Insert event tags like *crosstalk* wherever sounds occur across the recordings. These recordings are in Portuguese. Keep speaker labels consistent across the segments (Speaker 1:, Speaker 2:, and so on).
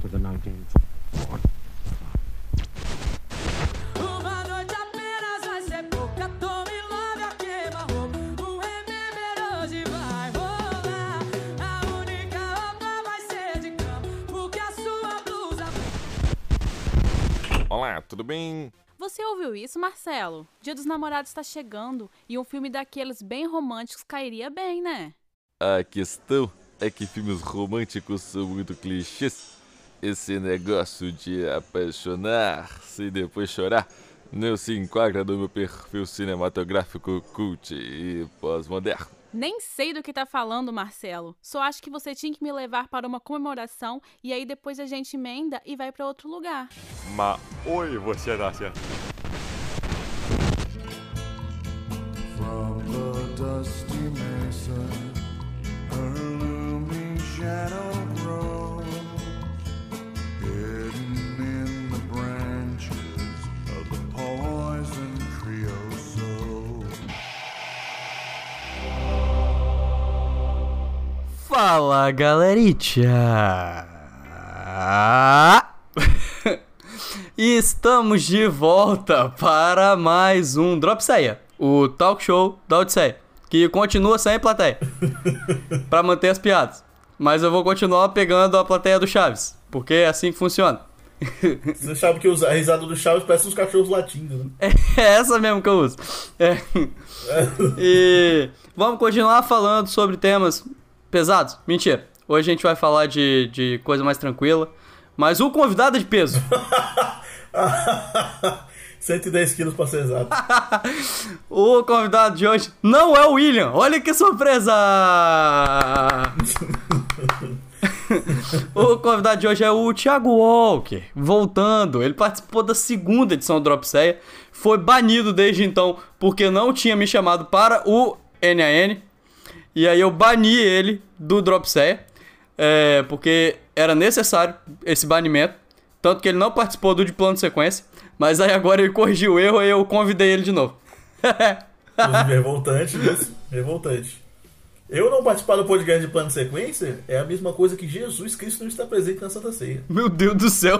Speaker 1: to the 19th.
Speaker 2: Uma noite apenas vai ser pouca. Tome logo a queima-roupa. O remember hoje vai rolar. A única roupa vai ser de cama. Porque a sua blusa.
Speaker 3: Olá, tudo bem?
Speaker 4: Você ouviu isso, Marcelo? Dia dos Namorados está chegando e um filme daqueles bem românticos cairia bem, né?
Speaker 3: A questão é que filmes românticos são muito clichês. Esse negócio de apaixonar-se e depois chorar não se enquadra no meu perfil cinematográfico cult e pós-moderno.
Speaker 4: Nem sei do que tá falando, Marcelo. Só acho que você tinha que me levar para uma comemoração e aí depois a gente emenda e vai para outro lugar.
Speaker 3: Mas oi, você dá certo.
Speaker 5: From the dusty mesa,
Speaker 6: Fala galeritia! *laughs* Estamos de volta para mais um Drop Saia, o talk show da Odisseia, que continua sem plateia, *laughs* para manter as piadas. Mas eu vou continuar pegando a plateia do Chaves, porque é assim que funciona.
Speaker 7: Você sabe que a risada do Chaves parece uns cachorros latindo, né? *laughs*
Speaker 6: É essa mesmo que eu uso. É. E vamos continuar falando sobre temas pesados? Mentira. Hoje a gente vai falar de, de coisa mais tranquila. Mas o convidado é de peso. *laughs*
Speaker 7: 110 quilos pra ser exato. *laughs*
Speaker 6: O convidado de hoje não é o William. Olha que surpresa! *laughs* o convidado de hoje é o Thiago Walker, voltando. Ele participou da segunda edição do Drop Ceia, foi banido desde então porque não tinha me chamado para o NAN. E aí eu bani ele do Drop Ceia, é, porque era necessário esse banimento. Tanto que ele não participou do de plano de sequência. Mas aí agora ele corrigiu o erro e eu convidei ele de novo. *laughs*
Speaker 7: Revoltante isso. Revoltante. Eu não participar do podcast de plano de sequência é a mesma coisa que Jesus Cristo não está presente na Santa Ceia.
Speaker 6: Meu Deus do céu.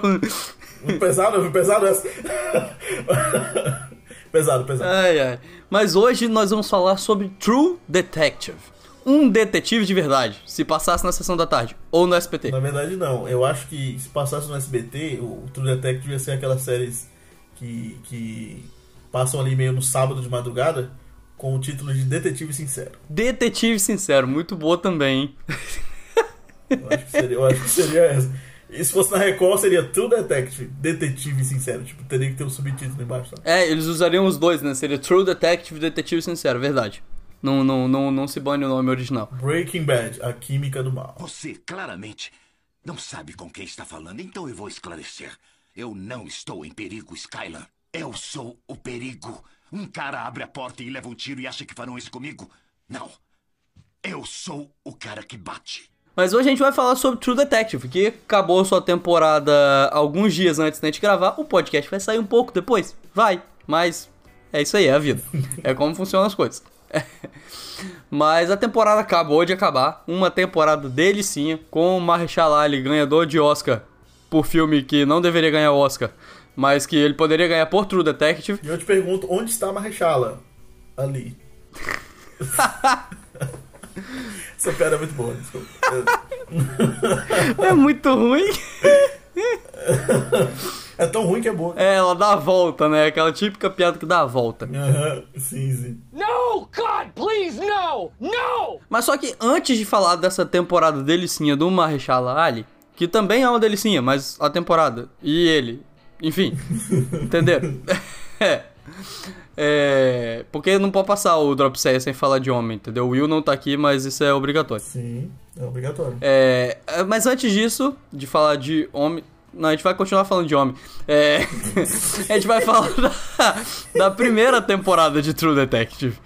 Speaker 7: Pesado, pesado essa. *laughs* pesado, pesado.
Speaker 6: Ai, ai. Mas hoje nós vamos falar sobre True Detective. Um detetive de verdade, se passasse na sessão da tarde ou no SPT.
Speaker 7: Na verdade, não. Eu acho que se passasse no SBT, o True Detective ia ser aquelas séries que, que passam ali meio no sábado de madrugada com o título de Detetive Sincero.
Speaker 6: Detetive sincero, muito boa também, hein?
Speaker 7: Eu acho que seria, eu acho que seria essa. E se fosse na Record, seria True Detective, Detetive Sincero. Tipo, teria que ter um subtítulo embaixo. Tá?
Speaker 6: É, eles usariam os dois, né? Seria True Detective e Detetive Sincero, verdade. Não, não, não, não se bane o nome original.
Speaker 7: Breaking Bad, a química do mal.
Speaker 8: Você claramente não sabe com quem está falando, então eu vou esclarecer. Eu não estou em perigo, Skylar. Eu sou o perigo. Um cara abre a porta e leva um tiro e acha que farão isso comigo? Não. Eu sou o cara que bate.
Speaker 6: Mas hoje a gente vai falar sobre True Detective, que acabou sua temporada alguns dias antes da gente gravar. O podcast vai sair um pouco depois. Vai, mas é isso aí, é a vida. É como funcionam as coisas. *laughs* Mas a temporada acabou de acabar. Uma temporada delicinha, com o Marshall Ali, ganhador de Oscar por filme que não deveria ganhar Oscar, mas que ele poderia ganhar por True Detective.
Speaker 7: E eu te pergunto, onde está a Marrechala? Ali. *laughs* Essa piada é muito boa, desculpa.
Speaker 6: É muito ruim. *laughs*
Speaker 7: É tão ruim que é boa.
Speaker 6: É, ela dá a volta, né? Aquela típica piada que dá a volta.
Speaker 7: Aham, sim, sim.
Speaker 2: No, God, please, no! No!
Speaker 6: Mas só que antes de falar dessa temporada delicinha do Marshall Ali, que também é uma delicinha, mas a temporada e ele, enfim, *laughs* entenderam? *laughs* é. É, porque não pode passar o Drop 6 sem falar de homem, entendeu? O Will não tá aqui, mas isso é obrigatório.
Speaker 7: Sim, é obrigatório.
Speaker 6: É, é, mas antes disso, de falar de homem. Não, a gente vai continuar falando de homem. É, *laughs* a gente vai falar da, da primeira temporada de True Detective.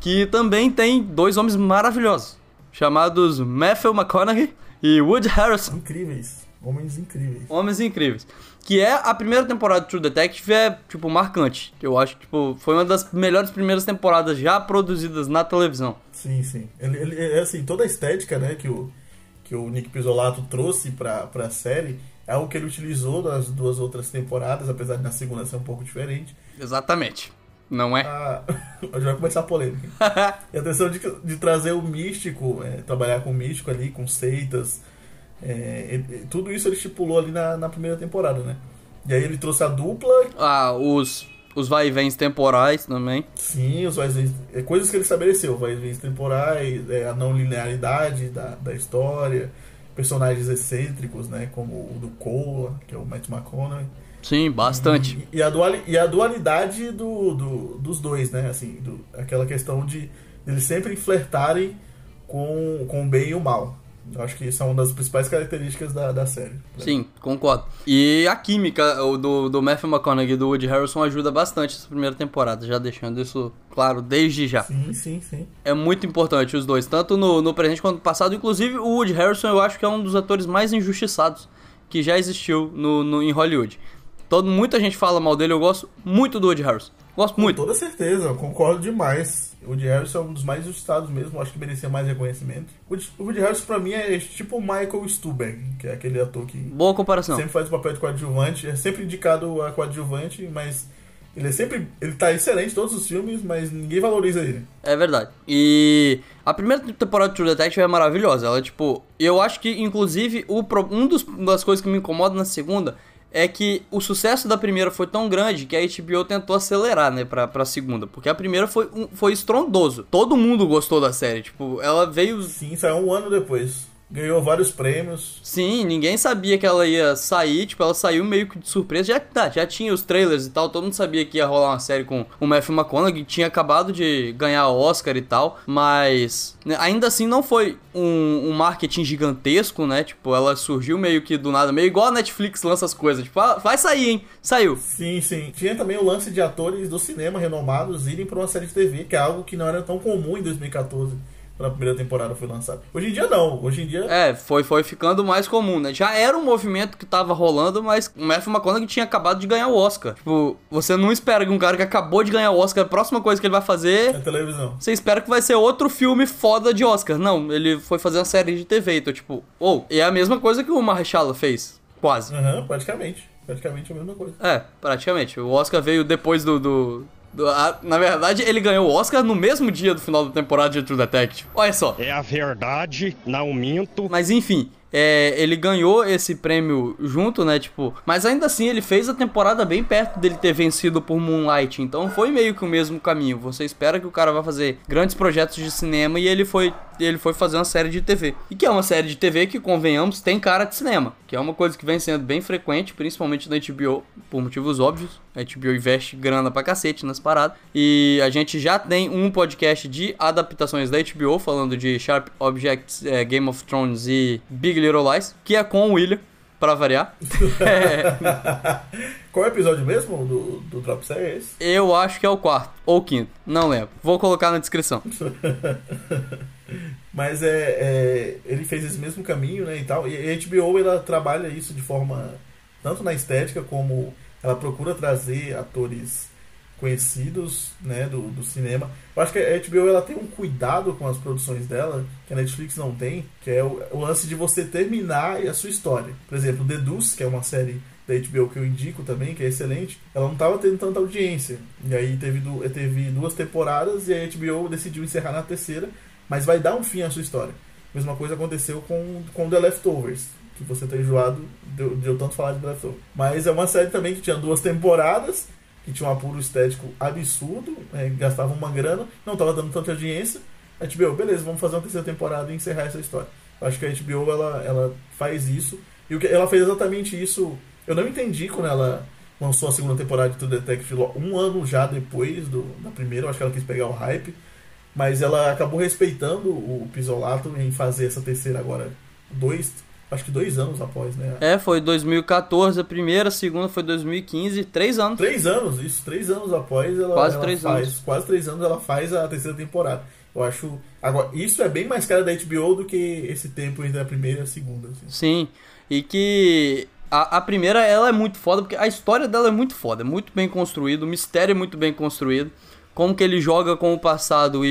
Speaker 6: Que também tem dois homens maravilhosos. Chamados Matthew McConaughey e Woody Harrison.
Speaker 7: Incríveis. Homens incríveis.
Speaker 6: Homens incríveis. Que é a primeira temporada de True Detective é, tipo, marcante. Eu acho que, tipo, foi uma das melhores primeiras temporadas já produzidas na televisão.
Speaker 7: Sim, sim. Ele, ele- é assim, toda a estética, né, que o, que o Nick Pizzolato trouxe pra, pra série É algo que ele utilizou nas duas outras temporadas, apesar de na segunda ser um pouco diferente.
Speaker 6: Exatamente. Não é?
Speaker 7: Ah, *laughs* já vai começar a polêmica. *laughs* E a intenção de, de trazer o místico, é, trabalhar com o místico ali, com seitas. é, ele- tudo isso ele estipulou ali na, na primeira temporada, né? E aí ele trouxe a dupla,
Speaker 6: Ah, os, os vai vens temporais também.
Speaker 7: sim, os vai é, coisas que ele estabeleceu, vai vens temporais, é, a não linearidade da, da história, personagens excêntricos, né? Como o do Cole, que é o Matt McConaughey.
Speaker 6: Sim, bastante.
Speaker 7: E a, duali, e a dualidade do, do- dos dois, né? Assim, do- aquela questão de eles sempre flertarem com, com o bem e o mal. Eu acho que isso é uma das principais características da, da série.
Speaker 6: Sim, concordo. E a química do, do Matthew McConaughey e do Woody Harrelson ajuda bastante essa primeira temporada, já deixando isso claro desde já.
Speaker 7: Sim, sim, sim.
Speaker 6: É muito importante os dois, tanto no, no presente quanto no passado. Inclusive, o Woody Harrelson eu acho que é um dos atores mais injustiçados que já existiu no, no- em Hollywood. Todo, muita gente fala mal dele, eu gosto muito do Woody Harrelson. Gosto
Speaker 7: Com
Speaker 6: muito.
Speaker 7: toda certeza, eu concordo demais. O Woody Harrison é um dos mais injustiçados mesmo, acho que merecia mais reconhecimento. O Woody- Harrison pra mim é tipo o Michael Stuhlbarg, que é aquele ator que
Speaker 6: Boa comparação.
Speaker 7: sempre faz o papel de coadjuvante, é sempre indicado a coadjuvante, mas ele é sempre. Ele tá excelente em todos os filmes, mas ninguém valoriza ele.
Speaker 6: É verdade. E a primeira temporada de True Detective é maravilhosa. Ela, tipo, eu acho que, inclusive, o, um dos, uma das coisas que me incomoda na segunda é que o sucesso da primeira foi tão grande que a HBO tentou acelerar, né, pra, pra segunda. Porque a primeira foi, um- foi estrondoso. Todo mundo gostou da série. Tipo, ela veio.
Speaker 7: Sim, saiu um ano depois. Ganhou vários prêmios.
Speaker 6: Sim, ninguém sabia que ela ia sair, tipo, ela saiu meio que de surpresa. Já, tá, já tinha os trailers e tal, todo mundo sabia que ia rolar uma série com o Matthew McConaughey, que tinha acabado de ganhar Oscar e tal, mas né, ainda assim não foi um, um marketing gigantesco, né? Tipo, ela surgiu meio que do nada, meio igual a Netflix lança as coisas, tipo, ah, vai sair, hein? Saiu.
Speaker 7: Sim, sim. Tinha também o lance de atores do cinema renomados irem pra uma série de TV, que é algo que não era tão comum em 2014, quando a primeira temporada foi lançada. Hoje em dia não. Hoje em dia.
Speaker 6: É, foi, foi ficando mais comum, né? Já era um movimento que tava rolando, mas o Matthew McConaughey tinha acabado de ganhar o Oscar. Tipo, você não espera que um cara que acabou de ganhar o Oscar, a próxima coisa que ele vai fazer
Speaker 7: Na televisão.
Speaker 6: Você espera que vai ser outro filme foda de Oscar. Não, ele foi fazer uma série de TV. Então, tipo, ou, e é a mesma coisa que o Marrechala fez. Quase.
Speaker 7: Aham, praticamente. Praticamente a mesma coisa.
Speaker 6: É, praticamente. O Oscar veio depois do. do, na verdade, ele ganhou o Oscar no mesmo dia do final da temporada de True Detective. Olha só.
Speaker 1: É a verdade, não minto.
Speaker 6: Mas enfim, é, ele ganhou esse prêmio junto, né? Tipo, mas ainda assim ele fez a temporada bem perto dele ter vencido por Moonlight. Então foi meio que o mesmo caminho. Você espera que o cara vá fazer grandes projetos de cinema e ele foi, ele foi fazer uma série de TV. E que é uma série de TV que, convenhamos, tem cara de cinema. Que é uma coisa que vem sendo bem frequente, principalmente na HBO, por motivos óbvios. A HBO investe grana pra cacete nas paradas. E a gente já tem um podcast de adaptações da HBO, falando de Sharp Objects, é, Game of Thrones e Big Little Lies, que é com o William, pra variar. *laughs* É,
Speaker 7: Qual é o episódio mesmo do, do Drop Série? É esse?
Speaker 6: eu acho que é o quarto ou quinto, não lembro. Vou colocar na descrição. *laughs*
Speaker 7: Mas é, é, ele fez esse mesmo caminho, né, e tal. E a HBO ela trabalha isso de forma tanto na estética como ela procura trazer atores conhecidos, né, do, do cinema. Eu acho que a HBO ela tem um cuidado com as produções dela que a Netflix não tem, que é o, o lance de você terminar a sua história. Por exemplo, The Deuce, que é uma série da HBO que eu indico também, que é excelente, ela não estava tendo tanta audiência. E aí teve, teve duas temporadas e a HBO decidiu encerrar na terceira, mas vai dar um fim à sua história. Mesma coisa aconteceu com, com The Leftovers, que você tá enjoado de, de eu tanto falar de The Leftovers. Mas é uma série também que tinha duas temporadas, que tinha um apuro estético absurdo, é, gastava uma grana, não estava dando tanta audiência. A HBO, beleza, vamos fazer uma terceira temporada e encerrar essa história. Eu acho que a HBO ela, ela faz isso, e o que ela fez exatamente isso. Eu não entendi quando ela lançou a segunda temporada de True Detective lo- um ano já depois do, da primeira, eu acho que ela quis pegar o hype. Mas ela acabou respeitando o Pisolato em fazer essa terceira agora. Dois, acho que dois anos após, né?
Speaker 6: É, foi 2014 a primeira, a segunda foi 2015, três anos.
Speaker 7: Três anos, isso, três anos após ela,
Speaker 6: Quase
Speaker 7: ela
Speaker 6: três
Speaker 7: faz.
Speaker 6: anos.
Speaker 7: Quase três anos ela faz a terceira temporada. Eu acho. Agora, isso é bem mais cara da HBO do que esse tempo entre a primeira e a segunda. assim.
Speaker 6: Sim, e que a, a primeira ela é muito foda, porque a história dela é muito foda, é muito bem construída, o mistério é muito bem construído. Como que ele joga com o passado e,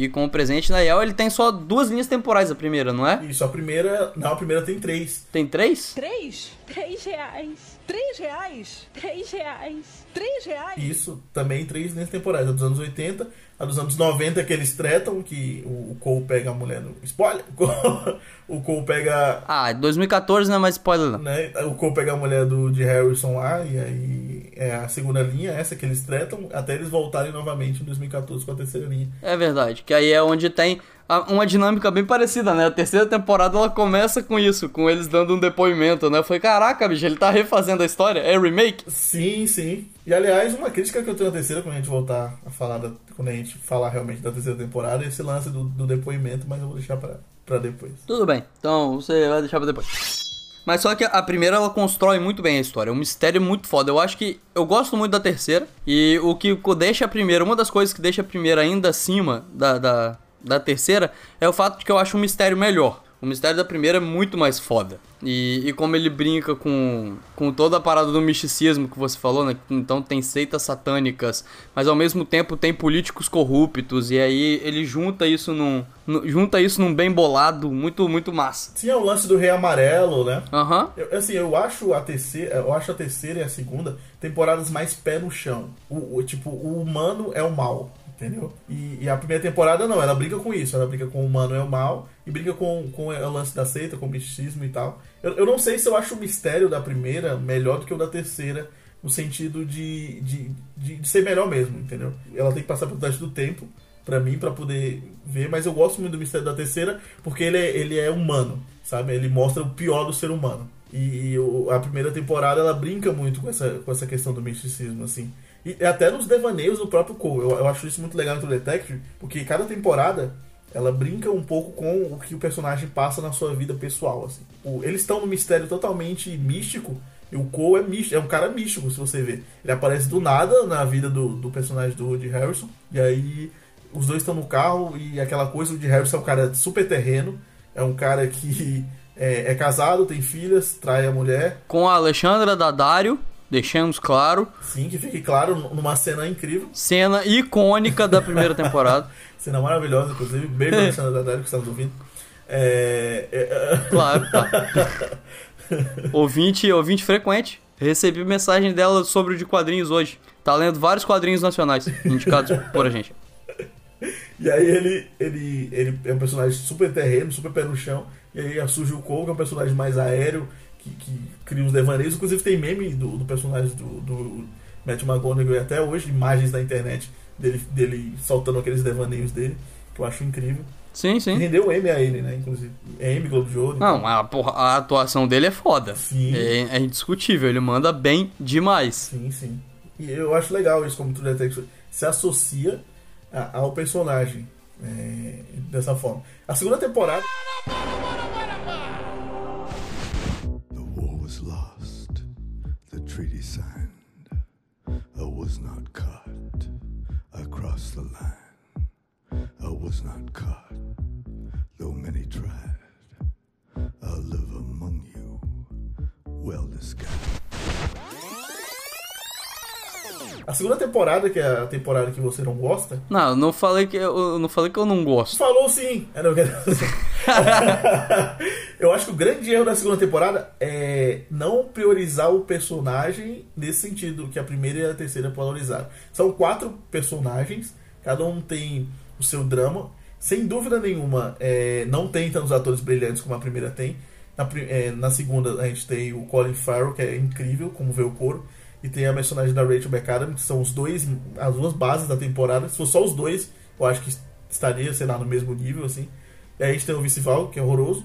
Speaker 6: e- e com o presente. Na real, ele tem só duas linhas temporais, a primeira, não é?
Speaker 7: Isso, a primeira. Não, a primeira tem três.
Speaker 6: Tem três?
Speaker 9: Três? Três reais. Três reais? Três reais? Três reais?
Speaker 7: Isso, também três linhas temporais. A dos anos 80, a dos anos 90 que eles tretam, que o, o Cole pega a mulher no. Spoiler! *laughs* o Cole pega.
Speaker 6: Ah, 2014 não é mais spoiler, não.
Speaker 7: Né, o Cole pega a mulher do, de Harrison lá, e aí é a segunda linha, essa que eles tretam, até eles voltarem novamente em 2014 com a terceira linha.
Speaker 6: É verdade, que aí é onde tem uma dinâmica bem parecida, né? A terceira temporada ela começa com isso, com eles dando um depoimento, né? Foi caraca, bicho, ele tá refazendo a história? É remake?
Speaker 7: Sim, sim. E aliás, uma crítica que eu tenho à terceira, quando a gente voltar a falar, da, quando a gente falar realmente da terceira temporada, é esse lance do, do depoimento, mas eu vou deixar pra, pra depois.
Speaker 6: Tudo bem, então você vai deixar pra depois. Mas só que a primeira ela constrói muito bem a história, é um mistério muito foda. Eu acho que eu gosto muito da terceira, e o que deixa a primeira, uma das coisas que deixa a primeira ainda acima da, da, da terceira é o fato de que eu acho o mistério melhor. O mistério da primeira é muito mais foda. E, e como ele brinca com, com toda a parada do misticismo que você falou, né? Então tem seitas satânicas, mas ao mesmo tempo tem políticos corruptos. E aí ele junta isso num, nu- junta isso num bem bolado, muito, muito massa.
Speaker 7: Sim, é o lance do Rei Amarelo, né?
Speaker 6: Aham.
Speaker 7: Eu, assim, eu acho a terceira, eu acho a terceira e a segunda temporadas mais pé no chão. O, o- tipo, o humano é o mal, entendeu? E, e a primeira temporada não, ela briga com isso, ela briga com o humano é o mal e briga com, com o lance da seita, com o misticismo e tal. Eu, eu não sei se eu acho o mistério da primeira melhor do que o da terceira, no sentido de, de, de, de ser melhor mesmo, entendeu? Ela tem que passar pelo teste do tempo pra mim, pra poder ver, mas eu gosto muito do mistério da terceira porque ele é, ele é humano, sabe? Ele mostra o pior do ser humano. E, e a primeira temporada ela brinca muito com essa, com essa questão do misticismo, assim. E até nos devaneios do próprio Cole. Eu, eu acho isso muito legal no True Detective, porque cada temporada ela brinca um pouco com o que o personagem passa na sua vida pessoal, assim. O- eles estão num mistério totalmente místico, e o Cole é, místico, é um cara místico, se você ver. Ele aparece do nada na vida do, do personagem do Woody Harrison, e aí os dois estão no carro, e aquela coisa, o Woody Harrison é um cara super terreno, é um cara que *laughs* é, é casado, tem filhas, trai a mulher,
Speaker 6: Com a Alexandra Daddario, deixamos claro,
Speaker 7: sim, que fique claro, numa cena incrível,
Speaker 6: cena icônica da primeira temporada. *laughs*
Speaker 7: cena maravilhosa, inclusive, beijo pra *laughs* Alexandra Daddario que estamos ouvindo. É, é, *laughs*
Speaker 6: Claro, tá. ouvinte, ouvinte frequente. Recebi mensagem dela sobre o de quadrinhos hoje. Tá lendo vários quadrinhos nacionais indicados por a gente.
Speaker 7: E aí ele, ele, ele é um personagem super terreno, super pé no chão. E aí surge o Cole, que é um personagem mais aéreo, que, que cria uns devaneios. Inclusive tem meme do, do personagem do, do Matt McGonagall até hoje, imagens na internet dele, dele soltando aqueles devaneios dele, que eu acho incrível.
Speaker 6: Sim,
Speaker 7: E
Speaker 6: sim.
Speaker 7: rendeu o M a ele, né? Inclusive. M, Globo de Ouro.
Speaker 6: Não, a, porra, a atuação dele é foda.
Speaker 7: Sim.
Speaker 6: É, é indiscutível, ele manda bem demais.
Speaker 7: Sim, sim. E eu acho legal isso, como True Detective se associa a- ao personagem é, dessa forma. A segunda temporada.
Speaker 5: The the line. I was not caught, though many tried. I live among you, well disguised.
Speaker 7: A segunda temporada, que é a temporada que você não gosta,
Speaker 6: Não, eu não falei que eu, eu não falei que eu não gosto.
Speaker 7: falou sim. *laughs* É, não, *laughs* eu acho que o grande erro da segunda temporada é não priorizar o personagem nesse sentido que a primeira e a terceira valorizaram. São quatro personagens, cada um tem o seu drama. Sem dúvida nenhuma, é, não tem tantos atores brilhantes como a primeira tem. Na, é, na segunda a gente tem o Colin Farrell, que é incrível, como vê o coro. E tem a personagem da Rachel McAdams, que são os dois, as duas bases da temporada. Se fosse só os dois, eu acho que estaria, sei lá, no mesmo nível, assim. E aí a gente tem o Vaughn, que é horroroso.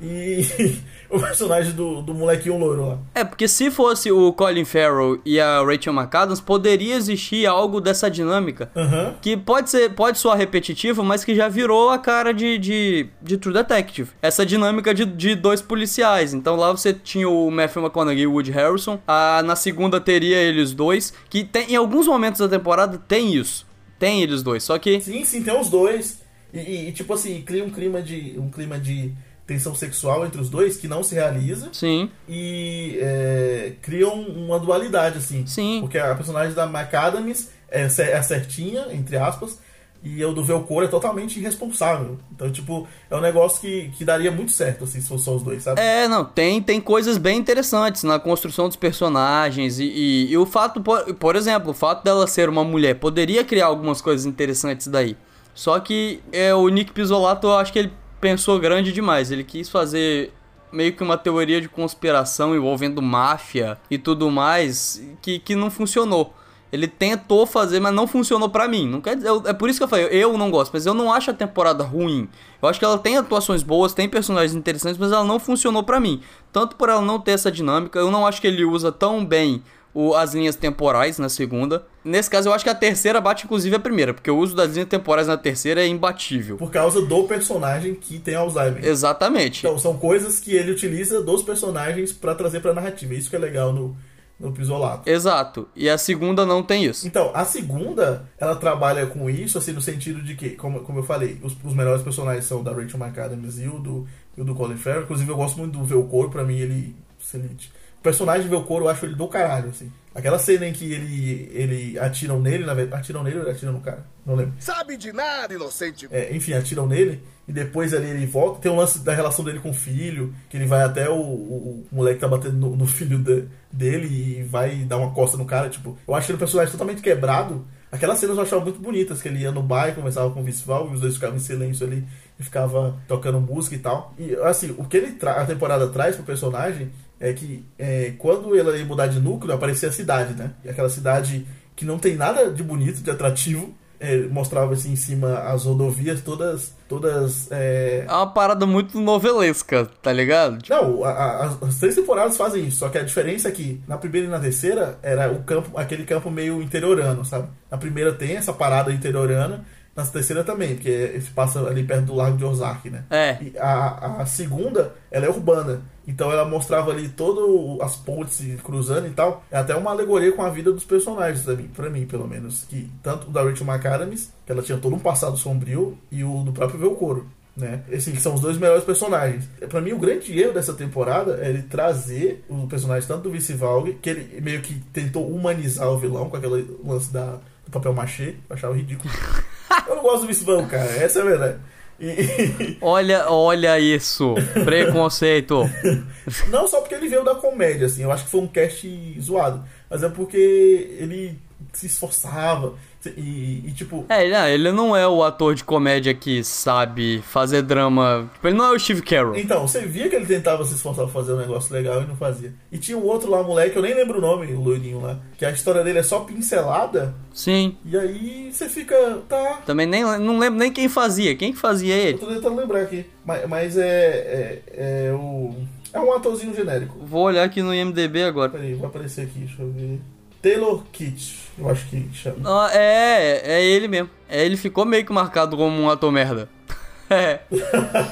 Speaker 7: E *laughs* o personagem do, do molequinho loiro lá.
Speaker 6: É, porque se fosse o Colin Farrell e a Rachel McAdams, poderia existir algo dessa dinâmica.
Speaker 7: Aham.
Speaker 6: Que pode ser, pode soar repetitivo, mas que já virou a cara de, de, de True Detective. Essa dinâmica de, de dois policiais. Então lá você tinha o Matthew McConaughey e o Woody Harrison. Ah, na segunda teria eles dois. Que tem, em alguns momentos da temporada tem isso. Tem eles dois. Só que.
Speaker 7: Sim, sim, tem os dois. E, e- e, tipo assim, cria um clima de. um clima de tensão sexual entre os dois que não se realiza.
Speaker 6: Sim.
Speaker 7: E é, criam uma dualidade, assim.
Speaker 6: Sim.
Speaker 7: Porque a personagem da McAdams é, é certinha, entre aspas, e o do Velcoro é totalmente irresponsável. Então, tipo, é um negócio que, que daria muito certo, assim, se fosse só os dois, sabe?
Speaker 6: É, não, tem, tem coisas bem interessantes na construção dos personagens e, e- e o fato, por, por exemplo, o fato dela ser uma mulher poderia criar algumas coisas interessantes daí. Só que é, o Nick Pisolato, eu acho que ele pensou grande demais. Ele quis fazer meio que uma teoria de conspiração envolvendo máfia e tudo mais que, que não funcionou. Ele tentou fazer, mas não funcionou pra mim. Não quer dizer, eu- é por isso que eu falei, eu não gosto, mas eu não acho a temporada ruim. Eu acho que ela tem atuações boas, tem personagens interessantes, mas ela não funcionou pra mim. Tanto por ela não ter essa dinâmica, eu não acho que ele usa tão bem o- as linhas temporais na segunda. Nesse caso, eu acho que a terceira bate inclusive a primeira, porque o uso das linhas temporais na terceira é imbatível.
Speaker 7: Por causa do personagem que tem Alzheimer.
Speaker 6: Exatamente.
Speaker 7: Então, são coisas que ele utiliza dos personagens pra trazer pra narrativa. Isso que é legal no, no Pisolato.
Speaker 6: Exato. E a segunda não tem isso.
Speaker 7: Então, a segunda, ela trabalha com isso, assim, no sentido de que, como, como eu falei, os, os melhores personagens são o da Rachel McAdams e o do, e o do Colin Farrell. Inclusive, eu gosto muito do Velcoro, pra mim, ele excelente. O personagem de Velcoro, eu acho ele do caralho, assim. Aquela cena em que ele, ele atiram nele, na verdade, atiram nele ou ele atiram no cara? Não lembro.
Speaker 10: Sabe de nada, inocente.
Speaker 7: É, enfim, atiram nele e depois ali ele volta. Tem um lance da relação dele com o filho, que ele vai até o, o- o moleque que tá batendo no, no filho de- dele e vai dar uma costa no cara. Tipo, eu acho ele um personagem totalmente quebrado. Aquelas cenas eu achava muito bonitas, que ele ia no bar e conversava com o Viceval e os dois ficavam em silêncio ali e ficava tocando música e tal. E assim, o que ele a temporada traz pro personagem é que é, quando ele ia mudar de núcleo, aparecia a cidade, né? E aquela cidade que não tem nada de bonito, de atrativo. É, mostrava assim em cima as rodovias todas todas é...
Speaker 6: É uma parada muito novelesca, tá ligado? Tipo,
Speaker 7: não a- a- as, as três temporadas fazem isso só que a diferença é que na primeira e na terceira era o campo aquele campo meio interiorano sabe na primeira tem essa parada interiorana na terceira também porque se passa ali perto do lago de Ozark né
Speaker 6: É.
Speaker 7: e a, a segunda ela é urbana então ela mostrava ali todas as pontes cruzando e tal. É até uma alegoria com a vida dos personagens, pra mim, pra mim pelo menos. Que, tanto o da Rachel McAdams, que ela tinha todo um passado sombrio, e o do próprio Velcoro. Né? Assim, são os dois melhores personagens. Pra mim, o grande erro dessa temporada é ele trazer o personagem tanto do Vice Valg, que ele meio que tentou humanizar o vilão com aquele lance da, do papel machê. Eu achava ridículo. *laughs* Eu não gosto do Vice Valg, cara. Essa é a verdade. E-
Speaker 6: Olha, olha isso. Preconceito. *laughs*
Speaker 7: Não só porque ele veio da comédia, assim, eu acho que foi um cast zoado, mas é porque ele se esforçava e, e, tipo.
Speaker 6: É, ele, não, ele não é o ator de comédia que sabe fazer drama. Tipo, ele não é o Steve Carell.
Speaker 7: Então, você via que ele tentava se esforçar pra fazer um negócio legal e não fazia. E tinha um outro lá, moleque, eu nem lembro o nome, o loirinho lá, que a história dele é só pincelada,
Speaker 6: Sim.
Speaker 7: e aí você fica. tá.
Speaker 6: Também nem, não lembro nem quem fazia. Quem que fazia
Speaker 7: Eu
Speaker 6: ele?
Speaker 7: tô tentando lembrar aqui. Mas, mas é, é. É o. É um atorzinho genérico.
Speaker 6: Vou olhar aqui no IMDB agora.
Speaker 7: Peraí, vai aparecer aqui, deixa eu ver. Taylor Kitsch, eu acho que chama.
Speaker 6: Ah, é, é ele mesmo. É, ele ficou meio que marcado como um ator merda. *laughs* É.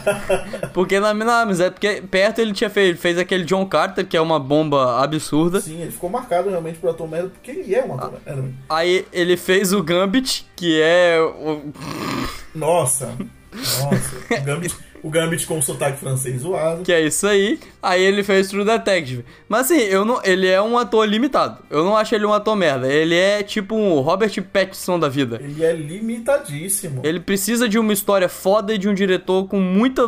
Speaker 6: *laughs* Porque na, na, mas é porque perto ele tinha feito, fez aquele John Carter, que é uma bomba absurda.
Speaker 7: Sim, ele ficou marcado realmente por ator merda, porque ele é um ator merda.
Speaker 6: Aí ele fez o Gambit, que é o.
Speaker 7: Nossa, nossa. O *laughs* Gambit, o Gambit com o sotaque francês zoado.
Speaker 6: Que é isso aí. Aí ele fez True Detective. Mas assim, eu não, ele é um ator limitado. Eu não acho ele um ator merda. Ele é tipo um Robert Pattinson da vida.
Speaker 7: Ele é limitadíssimo.
Speaker 6: Ele precisa de uma história foda e de um diretor com muita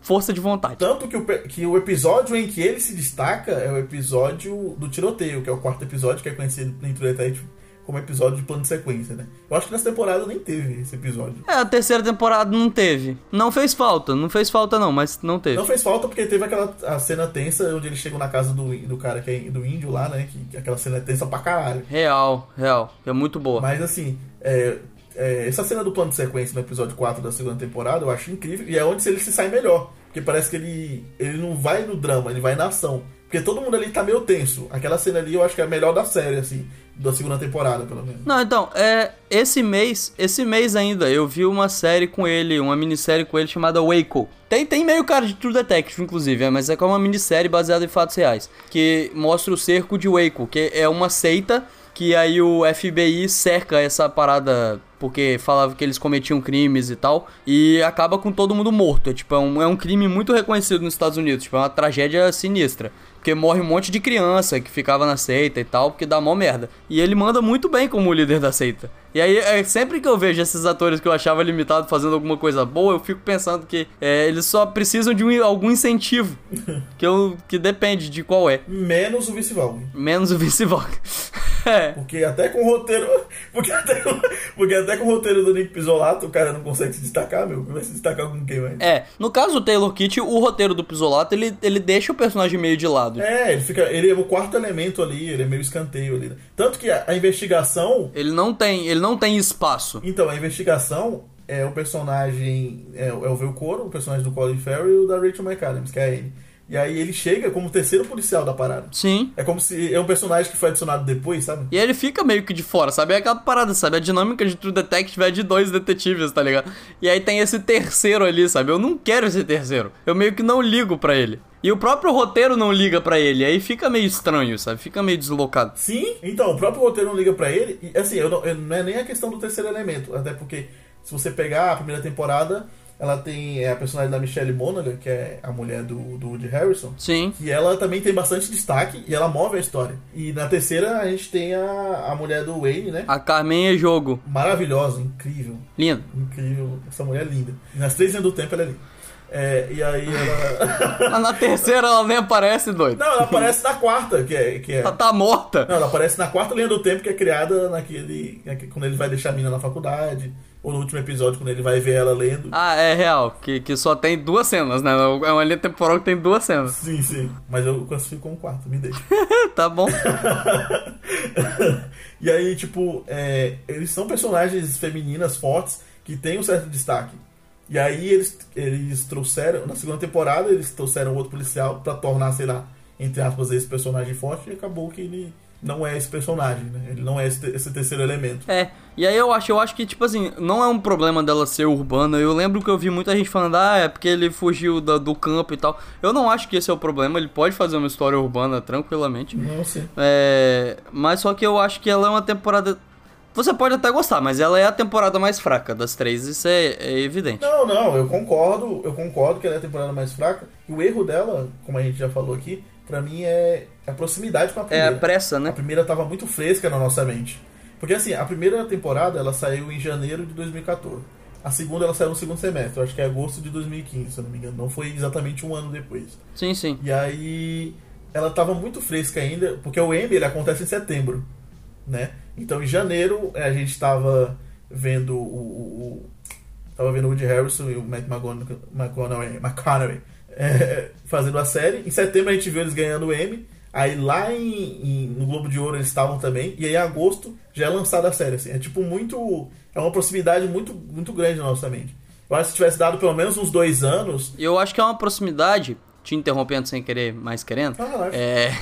Speaker 6: força de vontade.
Speaker 7: Tanto que o, que o episódio em que ele se destaca é o episódio do tiroteio, que é o quarto episódio, que é conhecido em True Detective como episódio de plano de sequência, né? Eu acho que nessa temporada nem teve esse episódio.
Speaker 6: É, a terceira temporada não teve. Não fez falta, não fez falta não, mas não teve.
Speaker 7: Não fez falta porque teve aquela a cena tensa onde eles chegam na casa do, do cara que é do índio lá, né? Que, que aquela cena é tensa pra caralho.
Speaker 6: Real, real. É muito boa.
Speaker 7: Mas assim, é, é, essa cena do plano de sequência no episódio 4 da segunda temporada eu acho incrível. E é onde ele se sai melhor. Porque parece que ele, ele não vai no drama, ele vai na ação. Porque todo mundo ali tá meio tenso. Aquela cena ali eu acho que é a melhor da série, assim. Da segunda temporada, pelo menos.
Speaker 6: Não, então, é, esse mês, esse mês ainda, eu vi uma série com ele, uma minissérie com ele chamada Waco. Tem, tem meio cara de True Detective, inclusive, é, mas é como uma minissérie baseada em fatos reais. Que mostra o cerco de Waco, que é uma seita que aí o FBI cerca essa parada porque falava que eles cometiam crimes e tal, e acaba com todo mundo morto. É, tipo, é um, é um crime muito reconhecido nos Estados Unidos, tipo, é uma tragédia sinistra. Porque morre um monte de criança que ficava na seita e tal, porque dá mó merda. E ele manda muito bem como líder da seita. E aí, é, sempre que eu vejo esses atores que eu achava limitado fazendo alguma coisa boa, eu fico pensando que é, eles só precisam de um, algum incentivo. *laughs* que, eu, que depende de qual é.
Speaker 7: Menos o vice-valve.
Speaker 6: Menos o vice-valve. *laughs* é.
Speaker 7: Porque até com o roteiro. *laughs* Porque até, porque até com o roteiro do Nick Pisolato, o cara não consegue se destacar, meu. Vai se destacar com quem, vai?
Speaker 6: É, no caso do Taylor Kitsch, o roteiro do Pisolato, ele, ele deixa o personagem meio de lado.
Speaker 7: É, ele fica. Ele é o quarto elemento ali, ele é meio escanteio ali. Tanto que a, a investigação.
Speaker 6: Ele não tem, ele não tem espaço.
Speaker 7: Então, a investigação é o personagem. É, é o Velcoro, o personagem do Colin Farrell e o da Rachel McAdams, que é Amy. E aí ele chega como o terceiro policial da parada.
Speaker 6: Sim.
Speaker 7: É como se. É um personagem que foi adicionado depois, sabe?
Speaker 6: E ele fica meio que de fora, sabe? É aquela parada, sabe? A dinâmica de True Detective é de dois detetives, tá ligado? E aí tem esse terceiro ali, sabe? Eu não quero esse terceiro. Eu meio que não ligo pra ele. E o próprio roteiro não liga pra ele. Aí fica meio estranho, sabe? Fica meio deslocado.
Speaker 7: Sim, então, o próprio roteiro não liga pra ele. E assim, eu não, eu- não é nem a questão do terceiro elemento. Até porque, se você pegar a primeira temporada, ela tem é, a personagem da Michelle Monaghan, que é a mulher do, do Woody Harrison.
Speaker 6: Sim.
Speaker 7: E ela também tem bastante destaque e ela move a história. E na terceira a gente tem a, a mulher do Wayne, né?
Speaker 6: A Carmen é jogo.
Speaker 7: Maravilhosa, incrível.
Speaker 6: Lindo.
Speaker 7: Incrível. Essa mulher é linda. E nas três linhas do tempo ela é linda. É, e aí ela.
Speaker 6: Mas *laughs* na terceira ela nem aparece, doido.
Speaker 7: Não, ela aparece na quarta, que é. Que é...
Speaker 6: Ela tá morta.
Speaker 7: Não, ela aparece na quarta linha do tempo que é criada naquele. Quando ele vai deixar a mina na faculdade. Ou no último episódio, quando ele vai ver ela lendo.
Speaker 6: Ah, é real. Que, que só tem duas cenas, né? É uma linha temporal que tem duas cenas.
Speaker 7: Sim, sim. Mas eu classifico como quarto, me deixa. *laughs*
Speaker 6: tá bom. *laughs*
Speaker 7: e aí, tipo, é, eles são personagens femininas fortes que têm um certo destaque. E aí eles, eles trouxeram, na segunda temporada, eles trouxeram outro policial pra tornar, sei lá, entre aspas, esse personagem forte e acabou que ele não é esse personagem, né? Ele não é esse, esse terceiro elemento.
Speaker 6: É, e aí eu acho, eu acho que, tipo assim, não é um problema dela ser urbana. Eu lembro que eu vi muita gente falando, ah, é porque ele fugiu da- do campo e tal. Eu não acho que esse é o problema, ele pode fazer uma história urbana tranquilamente.
Speaker 7: Não sei.
Speaker 6: É, mas só que eu acho que ela é uma temporada. Você pode até gostar, mas ela é a temporada mais fraca das três, isso é, é evidente.
Speaker 7: Não, não, eu concordo, eu concordo que ela é a temporada mais fraca. E o erro dela, como a gente já falou aqui, pra mim é a proximidade com a
Speaker 6: É
Speaker 7: primeira.
Speaker 6: a pressa,
Speaker 7: A
Speaker 6: né?
Speaker 7: primeira tava muito fresca na nossa mente. Porque assim, a primeira temporada ela saiu em janeiro de 2014. A segunda ela saiu no segundo semestre, acho que é agosto de 2015, se eu não me engano. Não foi exatamente um ano depois.
Speaker 6: Sim, sim.
Speaker 7: E aí ela tava muito fresca ainda, porque o Emmy ele acontece em setembro, né? Então em janeiro a gente tava vendo o, o- o- tava vendo o Woody Harrison e o Matt McConaughey, McConaughey, McConaughey, é, fazendo a série. Em setembro a gente viu eles ganhando o Emmy. Aí lá em, em- no Globo de Ouro eles estavam também. E aí em agosto já é lançada a série. Assim. É tipo muito. É uma proximidade muito, muito grande na nossa mente. Eu acho que se tivesse dado pelo menos uns dois anos.
Speaker 6: Eu acho que é uma proximidade, te interrompendo sem querer, mais querendo.
Speaker 7: Ah.
Speaker 6: É.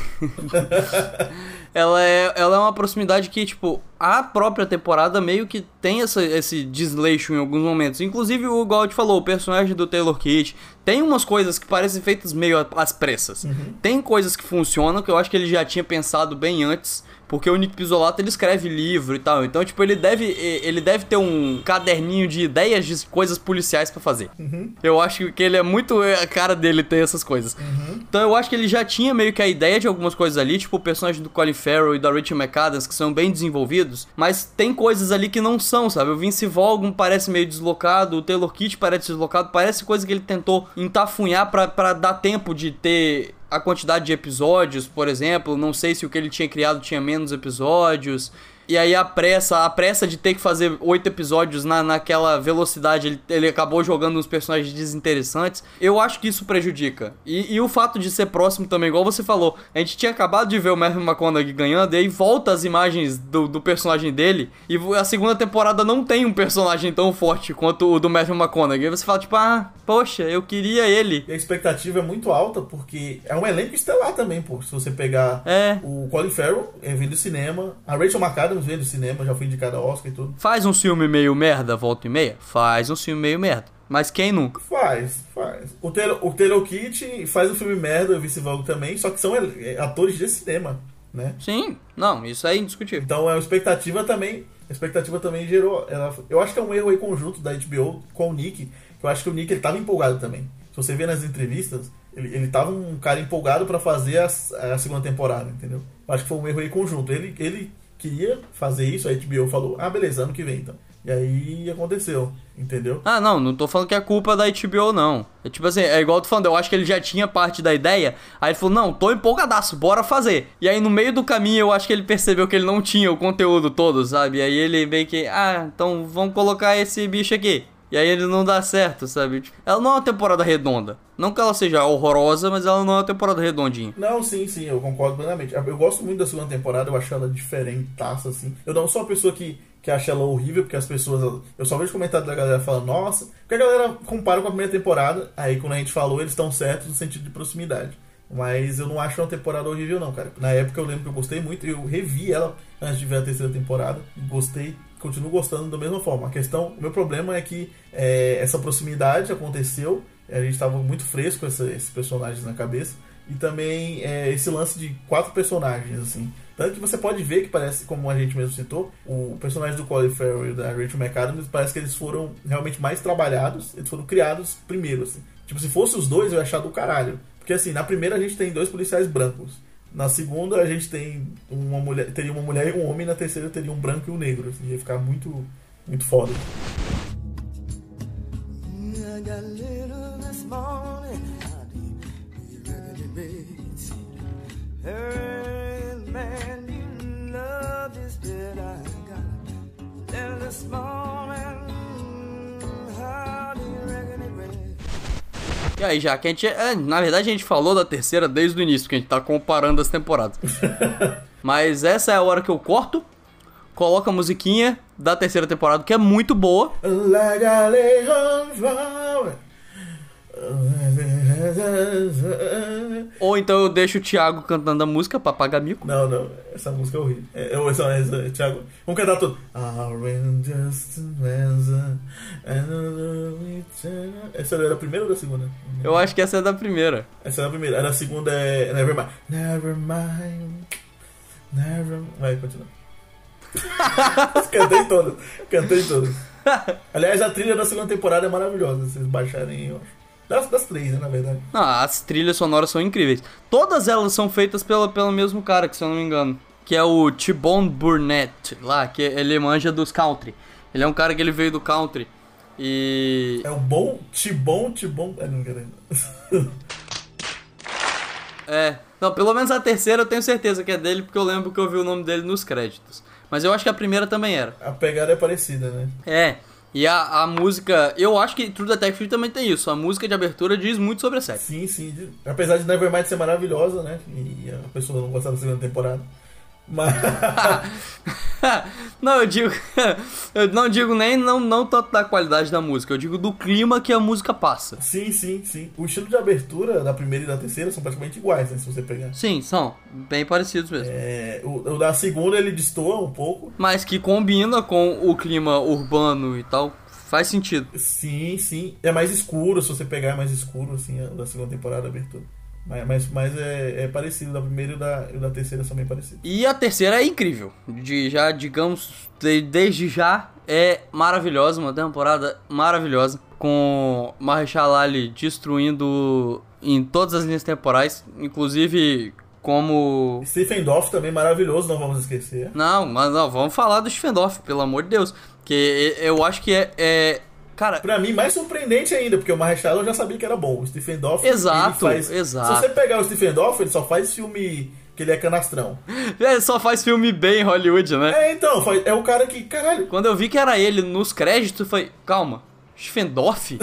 Speaker 6: *laughs* ela, é, ela é uma proximidade que, tipo, a própria temporada meio que tem essa, esse desleixo em alguns momentos. Inclusive, o te falou, o personagem do Taylor Kitsch tem umas coisas que parecem feitas meio às pressas. Tem coisas que funcionam que eu acho que ele já tinha pensado bem antes. Porque o Nick Pizzolato ele escreve livro e tal. Então, tipo, ele deve, ele deve ter um caderninho de ideias de coisas policiais pra fazer. Eu acho que ele é muito a cara dele ter essas coisas. Então eu acho que ele já tinha meio que a ideia de algumas coisas ali, tipo o personagem do Colin Farrell e da Rachel McAdams, que são bem desenvolvidos, mas tem coisas ali que não são, sabe? O Vince Vaughn parece meio deslocado, o Taylor Kitsch parece deslocado, parece coisa que ele tentou entafunhar pra dar tempo de ter a quantidade de episódios, por exemplo, não sei se o que ele tinha criado tinha menos episódios. E aí a pressa, a pressa de ter que fazer oito episódios na, naquela velocidade, ele, ele acabou jogando uns personagens desinteressantes. Eu acho que isso prejudica. E, e o fato de ser próximo também, igual você falou, a gente tinha acabado de ver o Matthew McConaughey ganhando, e aí volta as imagens do, do personagem dele, e a segunda temporada não tem um personagem tão forte quanto o do Matthew McConaughey. Aí você fala, tipo, ah, poxa, eu queria ele.
Speaker 7: E a expectativa é muito alta, porque é um elenco estelar também, pô. Se você pegar
Speaker 6: É.
Speaker 7: o Colin Farrell, é, vem do cinema, a Rachel McAdams vem do cinema, já foi indicada ao Oscar e tudo.
Speaker 6: Faz um filme meio merda, volta e meia? Faz um filme meio merda. Mas quem nunca?
Speaker 7: Faz, faz. O Taylor, o Taylor Kitsch faz um filme merda, o Vince Vaughn também, só que são é, atores de cinema. né?
Speaker 6: Sim, não, isso é indiscutível.
Speaker 7: Então a expectativa também, a expectativa também gerou. Ela, eu acho que é um erro aí conjunto da HBO com o Nick. Eu acho que o Nick ele tava empolgado também. Se você vê nas entrevistas, ele, ele tava um cara empolgado pra fazer a, a segunda temporada, entendeu? Eu acho que foi um erro aí conjunto. Ele, ele queria fazer isso, a HBO falou, ah, beleza, ano que vem então. E aí aconteceu, entendeu?
Speaker 6: Ah, não, não tô falando que é culpa da HBO, não. É tipo assim, é igual tô falando, eu acho que ele já tinha parte da ideia, aí ele falou, não, tô empolgadaço, bora fazer. E aí no meio do caminho eu acho que ele percebeu que ele não tinha o conteúdo todo, sabe? E aí ele meio que, ah, então vamos colocar esse bicho aqui. E aí ele não dá certo, sabe? Tipo, Ela não é uma temporada redonda. Não que ela seja horrorosa, mas ela não é uma temporada redondinha.
Speaker 7: Não, sim, sim, eu concordo plenamente. Eu gosto muito da segunda temporada, eu acho ela diferentaça, assim. Eu não sou uma pessoa que, que acha ela horrível, porque as pessoas. Eu só vejo comentários da galera falando, nossa, porque a galera compara com a primeira temporada, aí quando a gente falou, eles estão certos no sentido de proximidade. Mas eu não acho uma temporada horrível, não, cara. Na época eu lembro que eu gostei muito, eu revi ela antes de ver a terceira temporada, gostei, continuo gostando da mesma forma. A questão, o meu problema é que é, essa proximidade aconteceu, a gente estava muito fresco essa, esses personagens na cabeça, e também é, esse lance de quatro personagens, assim. Tanto que você pode ver que parece, como a gente mesmo citou, o personagem do Colin Farrell e da Rachel McAdams, parece que eles foram realmente mais trabalhados, eles foram criados primeiro, assim. Tipo, se fosse os dois, eu ia achar do caralho. Porque assim, na primeira a gente tem dois policiais brancos. Na segunda a gente tem uma mulher, teria uma mulher e um homem, na terceira teria um branco e um negro. Assim, ia ficar muito, muito foda.
Speaker 2: Little this morning.
Speaker 6: E aí, já que a gente. é, na verdade, a gente falou da terceira desde o início, que a gente tá comparando as temporadas. *laughs* Mas essa é a hora que eu corto, coloco a musiquinha da terceira temporada, que é muito boa.
Speaker 7: Like flower.
Speaker 6: Ou então eu deixo o Thiago cantando a música pra pagar mico.
Speaker 7: Não, não, essa música é horrível. É, eu, essa, essa, Thiago, vamos cantar tudo. Essa era a primeira ou da segunda?
Speaker 6: Eu acho que essa é da primeira.
Speaker 7: Essa é a primeira. A da segunda é Nevermind. Nevermind. Never. Vai, continua. *laughs* cantei todas. Cantei todas. Aliás, a trilha da segunda temporada é maravilhosa. Se vocês baixarem, eu acho. Das, das três, né, na verdade.
Speaker 6: Não, as trilhas sonoras são incríveis. Todas elas são feitas pela, pelo mesmo cara, que se eu não me engano. Que é o T-Bone Burnett, lá, que ele manja dos country. Ele é um cara que ele veio do country. E.
Speaker 7: É o bom, Tibon, Tibon. É, não quero
Speaker 6: É. Não, pelo menos a terceira eu tenho certeza que é dele, porque eu lembro que eu vi o nome dele nos créditos. Mas eu acho que a primeira também era.
Speaker 7: A pegada é parecida, né?
Speaker 6: É. E a, a música. Eu acho que True Detective também tem isso. A música de abertura diz muito sobre a série.
Speaker 7: Sim, sim. Apesar de Nevermind ser maravilhosa, né? E a pessoa não gostar da segunda temporada. Mas. *laughs*
Speaker 6: não, eu digo. *laughs* Eu não digo nem não, não tanto da qualidade da música, eu digo do clima que a música passa.
Speaker 7: Sim, sim, sim. O estilo de abertura da primeira e da terceira são praticamente iguais, né? Se você pegar.
Speaker 6: Sim, são. Bem parecidos mesmo.
Speaker 7: É, o, o da segunda ele destoa um pouco.
Speaker 6: Mas que combina com o clima urbano e tal. Faz sentido.
Speaker 7: Sim, sim. É mais escuro, se você pegar é mais escuro, assim, da segunda temporada da abertura. Mas, mas, é, é parecido, da primeira e da, e da terceira são bem parecidos.
Speaker 6: E a terceira é incrível. De, já, digamos, de- desde já é maravilhosa, uma temporada maravilhosa. Com Mahershala Ali destruindo em todas as linhas temporais, inclusive como
Speaker 7: Stephen Dorff também maravilhoso, não vamos esquecer.
Speaker 6: Não, mas não, vamos falar do Steffendorf, pelo amor de Deus. Que eu acho que é. é- cara,
Speaker 7: Pra mim, mais surpreendente ainda, porque o Mahershala eu já sabia que era bom. O Stephen Dorff,
Speaker 6: Exato,
Speaker 7: ele faz...
Speaker 6: exato.
Speaker 7: Se você pegar o Stephen Dorff, ele só faz filme que ele é canastrão. *laughs*
Speaker 6: ele só faz filme bem em Hollywood, né?
Speaker 7: É, então, é o cara que, caralho,
Speaker 6: Quando eu vi que era ele nos créditos, eu falei, calma, Steffendorf?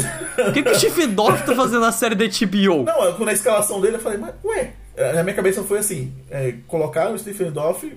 Speaker 6: O que, que o Steffendorf tá fazendo na série da HBO?
Speaker 7: Não, eu- na escalação dele eu falei, mas ué, na minha cabeça foi assim, é, colocar o Stephen Dorff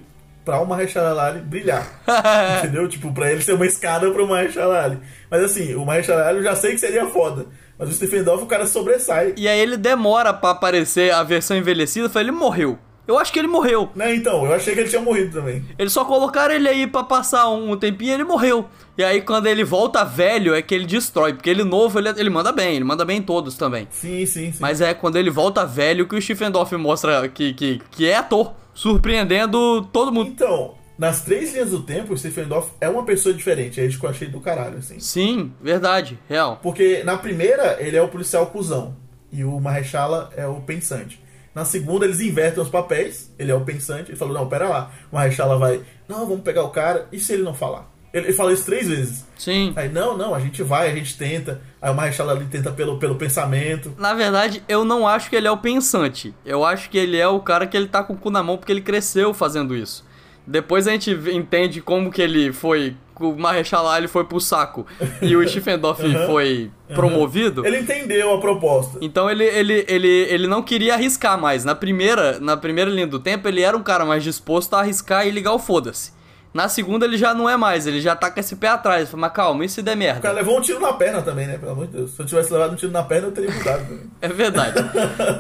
Speaker 7: pra o Mahershala brilhar. *laughs* entendeu? Tipo, pra ele ser uma escada pro Mahershala. Mas assim, o Mahershala eu já sei que seria foda. Mas o Stephen Dorff, o cara sobressai.
Speaker 6: E aí ele demora pra aparecer a versão envelhecida, falei, ele morreu. Eu acho que ele morreu.
Speaker 7: Né, então, eu achei que ele tinha morrido também.
Speaker 6: Eles só colocaram ele aí pra passar um tempinho e ele morreu. E aí quando ele volta velho é que ele destrói, porque ele novo ele, ele manda bem, ele manda bem em todos também.
Speaker 7: Sim, sim, sim.
Speaker 6: Mas é quando ele volta velho que o Stephen mostra que, que, que é ator. Surpreendendo todo mundo.
Speaker 7: Então, nas três linhas do tempo, o Stephen Dorff é uma pessoa diferente. É isso que eu achei do caralho, assim.
Speaker 6: Sim, verdade, real.
Speaker 7: Porque na primeira, ele é o policial cuzão. E o Mahershala é o pensante. Na segunda, eles invertem os papéis. Ele é o pensante. Ele falou, não, pera lá. O Mahershala vai, não, vamos pegar o cara. E se ele não falar? Ele, ele fala isso três vezes.
Speaker 6: Sim.
Speaker 7: Aí, não, não, a gente vai, a gente tenta. Aí o Mahershala ali tenta pelo, pelo pensamento.
Speaker 6: Na verdade, eu não acho que ele é o pensante. Eu acho que ele é o cara que ele tá com o cu na mão porque ele cresceu fazendo isso. Depois a gente entende como que ele foi. O Mahershala ele foi pro saco e o *laughs* Stephen Dorff foi promovido.
Speaker 7: Ele entendeu a proposta.
Speaker 6: Então ele, ele, ele, ele não queria arriscar mais. Na primeira, na primeira linha do tempo, ele era um cara mais disposto a arriscar e ligar o foda-se. Na segunda ele já não é mais, ele já tá com esse pé atrás. Fala, mas calma, e se der
Speaker 7: O cara
Speaker 6: merda?
Speaker 7: levou um tiro na perna também, né? Pelo amor de Deus. Se eu tivesse levado um tiro na perna, eu teria mudado também. *laughs*
Speaker 6: É verdade.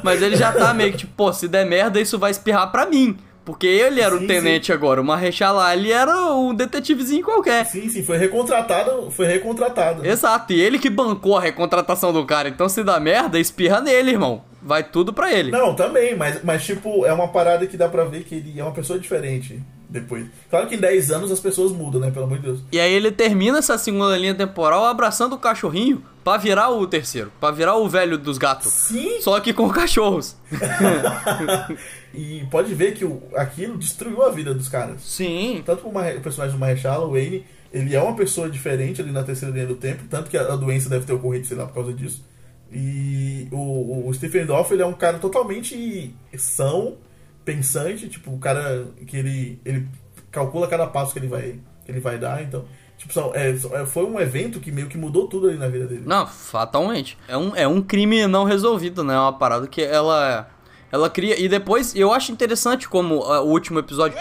Speaker 6: Mas ele já tá meio que tipo, pô, se der merda, isso vai espirrar pra mim. Porque ele era
Speaker 7: Sim,
Speaker 6: o tenente agora, o Mahershala ele era um detetivezinho qualquer.
Speaker 7: Sim, sim, foi recontratado. Foi recontratado.
Speaker 6: Exato, e ele que bancou a recontratação do cara. Então se dá merda, espirra nele, irmão. Vai tudo pra ele.
Speaker 7: Não, também, mas, mas tipo, é uma parada que dá pra ver que ele é uma pessoa diferente depois. Claro que em 10 anos as pessoas mudam, né? Pelo amor de Deus.
Speaker 6: E aí ele termina essa segunda linha temporal abraçando o cachorrinho pra virar o terceiro, pra virar o velho dos gatos.
Speaker 7: Sim!
Speaker 6: Só que com cachorros. *laughs*
Speaker 7: e pode ver que o, aquilo destruiu a vida dos caras.
Speaker 6: Sim.
Speaker 7: Tanto o, o personagem do Mahershala, o Wayne, ele é uma pessoa diferente ali na terceira linha do tempo, tanto que a, a doença deve ter ocorrido, sei lá, por causa disso. E o, o Stephen Dorff, ele é um cara totalmente são, pensante, tipo, o cara que ele, ele calcula cada passo que ele vai, que ele vai dar, então... Tipo, são, é, só- foi um evento que meio que mudou tudo ali na vida dele.
Speaker 6: Não, fatalmente. É um, é um crime não resolvido, né? É uma parada que ela. Ela cria. E depois, eu acho interessante como ah, o último episódio.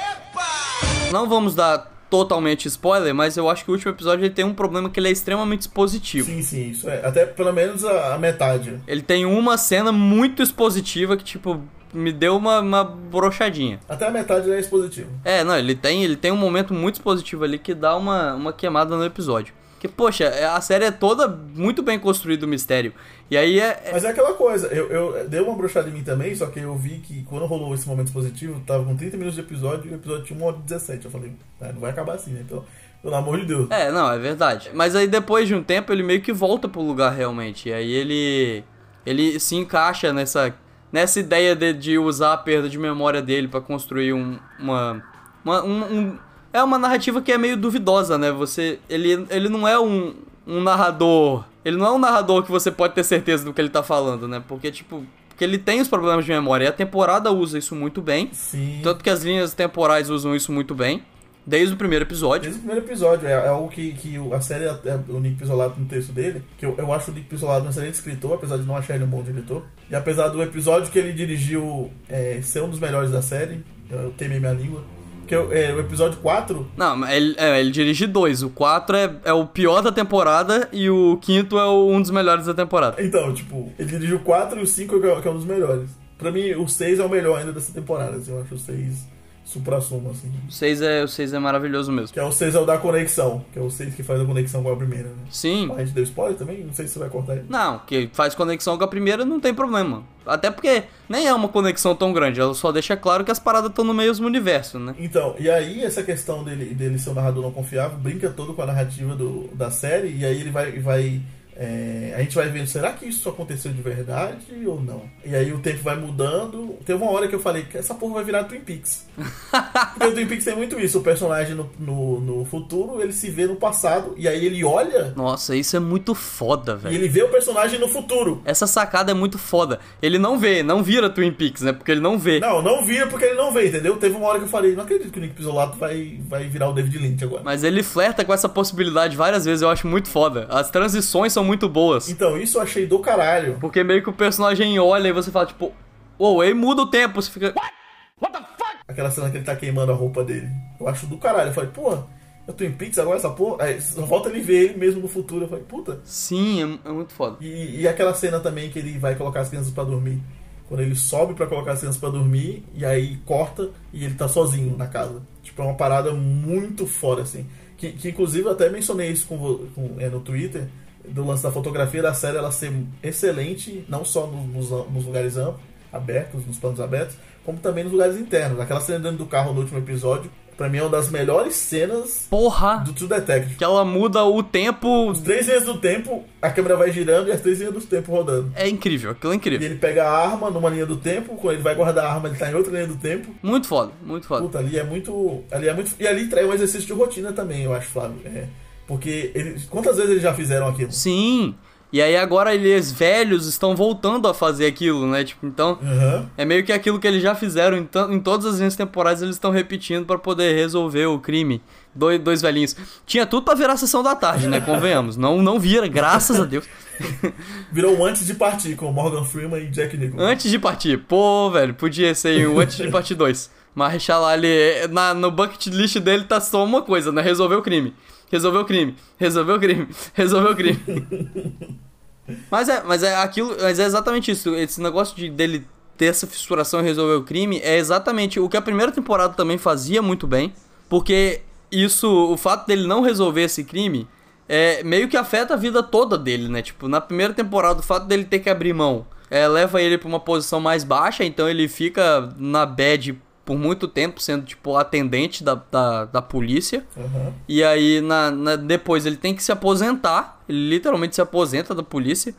Speaker 6: Não vamos dar totalmente spoiler, mas eu acho que o último episódio ele tem um problema que ele é extremamente expositivo.
Speaker 7: Sim, sim, isso é. Até pelo menos a, a metade.
Speaker 6: Ele tem uma cena muito expositiva que, tipo, me deu uma, uma brochadinha.
Speaker 7: Até a metade é expositivo.
Speaker 6: É, não, ele tem, ele tem um momento muito expositivo ali que dá uma, uma queimada no episódio. Que, poxa, é- a série é toda muito bem construída o mistério. E aí é. é-
Speaker 7: Mas é aquela coisa, eu, eu dei uma brochada em mim também, só que eu vi que quando rolou esse momento positivo, tava com 30 minutos de episódio e o episódio tinha 1 hora e 17. Eu falei, ah, não vai acabar assim, né? Pelo, pelo amor de Deus.
Speaker 6: É, não, é verdade. Mas aí depois de um tempo ele meio que volta pro lugar realmente. E aí ele. Ele se encaixa nessa. Nessa ideia de, de usar a perda de memória dele pra construir um, uma. uma- um, um- é uma narrativa que é meio duvidosa, né? Você. Ele, ele não é um, um narrador. Ele não é um narrador que você pode ter certeza do que ele tá falando, né? Porque, tipo. Porque ele tem os problemas de memória. E a temporada usa isso muito bem.
Speaker 7: Sim.
Speaker 6: Tanto que as linhas temporais usam isso muito bem. Desde o primeiro episódio.
Speaker 7: Desde o primeiro episódio, é, é algo que, que a série, é, o Nick Pisolato no texto dele, que eu, eu acho o Nick Pisolato um excelente escritor, apesar de não achar ele um bom diretor. E apesar do episódio que ele dirigiu é, ser um dos melhores da série, eu queimei minha língua. Que é, o episódio 4,
Speaker 6: Não, mas ele, é, ele dirige dois. O 4 é, é o pior da temporada e o quinto é o- um dos melhores da temporada.
Speaker 7: então, tipo, ele dirigiu o 4 e o 5 que é que é um dos melhores. Pra mim, o 6 é o melhor ainda dessa temporada, assim, eu acho o 6 supra-sumo, assim.
Speaker 6: O 6 é, o seis é maravilhoso mesmo.
Speaker 7: Que é o 6 é o da conexão, que é o 6 que faz a conexão com a primeira, né?
Speaker 6: Sim.
Speaker 7: A gente deu spoiler também? Não sei se você vai cortar ele.
Speaker 6: Não, que faz conexão com a primeira não tem problema. Até porque nem é uma conexão tão grande, ela só deixa claro que as paradas estão no mesmo universo, né?
Speaker 7: Então, e aí essa questão dele, dele ser um narrador não confiável brinca todo com a narrativa do, da série, e aí ele vai. vai é, a gente vai vendo, será que isso aconteceu de verdade ou não? E aí o tempo vai mudando. Teve uma hora que eu falei que essa porra vai virar Twin Peaks. *laughs* Porque o Twin Peaks tem muito isso, o personagem no, no, no futuro, ele se vê no passado, e aí ele olha
Speaker 6: Nossa, isso é muito foda,
Speaker 7: e
Speaker 6: velho.
Speaker 7: ele vê o personagem no futuro.
Speaker 6: Essa sacada é muito foda. Ele não vê, não vira Twin Peaks, né? Porque ele não vê.
Speaker 7: Não, não vira porque ele não vê, entendeu? Teve uma hora que eu falei, não acredito que o Nick Pisolato vai, vai virar o David Lynch agora.
Speaker 6: Mas ele flerta com essa possibilidade várias vezes, eu acho muito foda. As transições são muito boas.
Speaker 7: Então, isso eu achei do caralho.
Speaker 6: Porque meio que o personagem olha e você fala, tipo, uou, aí muda o tempo, você fica.
Speaker 7: Aquela cena que ele tá queimando a roupa dele. Eu acho do caralho. Eu falei, porra, eu tô em Pix agora essa porra. Aí só falta ele ver ele mesmo no futuro. Eu falei, puta.
Speaker 6: Sim, é, é muito foda.
Speaker 7: E, e aquela cena também que ele vai colocar as crianças pra dormir. Quando ele sobe pra colocar as crianças pra dormir, e aí corta e ele tá sozinho na casa. Tipo, é uma parada muito foda, assim. Que, que inclusive eu até mencionei isso com, com- é, no Twitter, do lance da fotografia da série ela ser excelente, não só no- nos, nos lugares amplos, abertos, nos planos abertos, como também nos lugares internos. Aquela cena dentro do carro no último episódio, pra mim é uma das melhores cenas
Speaker 6: Porra!
Speaker 7: do True Detective.
Speaker 6: Que ela muda o tempo.
Speaker 7: Os três linhas do tempo, a câmera vai girando e as três linhas do tempo rodando.
Speaker 6: É incrível, aquilo é
Speaker 7: E
Speaker 6: incrível.
Speaker 7: ele pega a arma numa linha do tempo, quando ele vai guardar a arma, ele tá em outra linha do tempo.
Speaker 6: Muito foda, muito foda.
Speaker 7: Puta, ali é muito. Ali é muito. E ali é um exercício de rotina também, eu acho, Flávio. É, porque ele, quantas vezes eles já fizeram aquilo?
Speaker 6: Sim. E aí agora eles velhos estão voltando a fazer aquilo, né? Tipo, então
Speaker 7: Aham.
Speaker 6: é meio que aquilo que eles já fizeram em, em todas as linhas temporais eles estão repetindo pra poder resolver o crime. Dois, dois velhinhos. Tinha tudo pra virar a sessão da tarde, né? Convenhamos. Não, não vira, graças a Deus.
Speaker 7: Virou um antes de partir com Morgan Freeman e Jack Nicholson.
Speaker 6: Antes de partir. Pô, velho, podia ser o antes de partir 2. Mas ali, na, no bucket list dele tá só uma coisa, né? Resolver o crime. Resolver o crime. Resolver o crime. Resolver o crime. *laughs* mas é, mas é aquilo, mas é exatamente isso. Esse negócio de dele ter essa fissuração e resolver o crime é exatamente o que a primeira temporada também fazia muito bem, porque isso, o fato dele não resolver esse crime é meio que afeta a vida toda dele, né? Tipo, na primeira temporada, o fato dele ter que abrir mão é, leva ele pra uma posição mais baixa, então ele fica na bad por muito tempo, sendo tipo atendente da, da, da polícia.
Speaker 7: Aham.
Speaker 6: E aí, na, na- depois, ele tem que se aposentar. Ele literalmente se aposenta da polícia.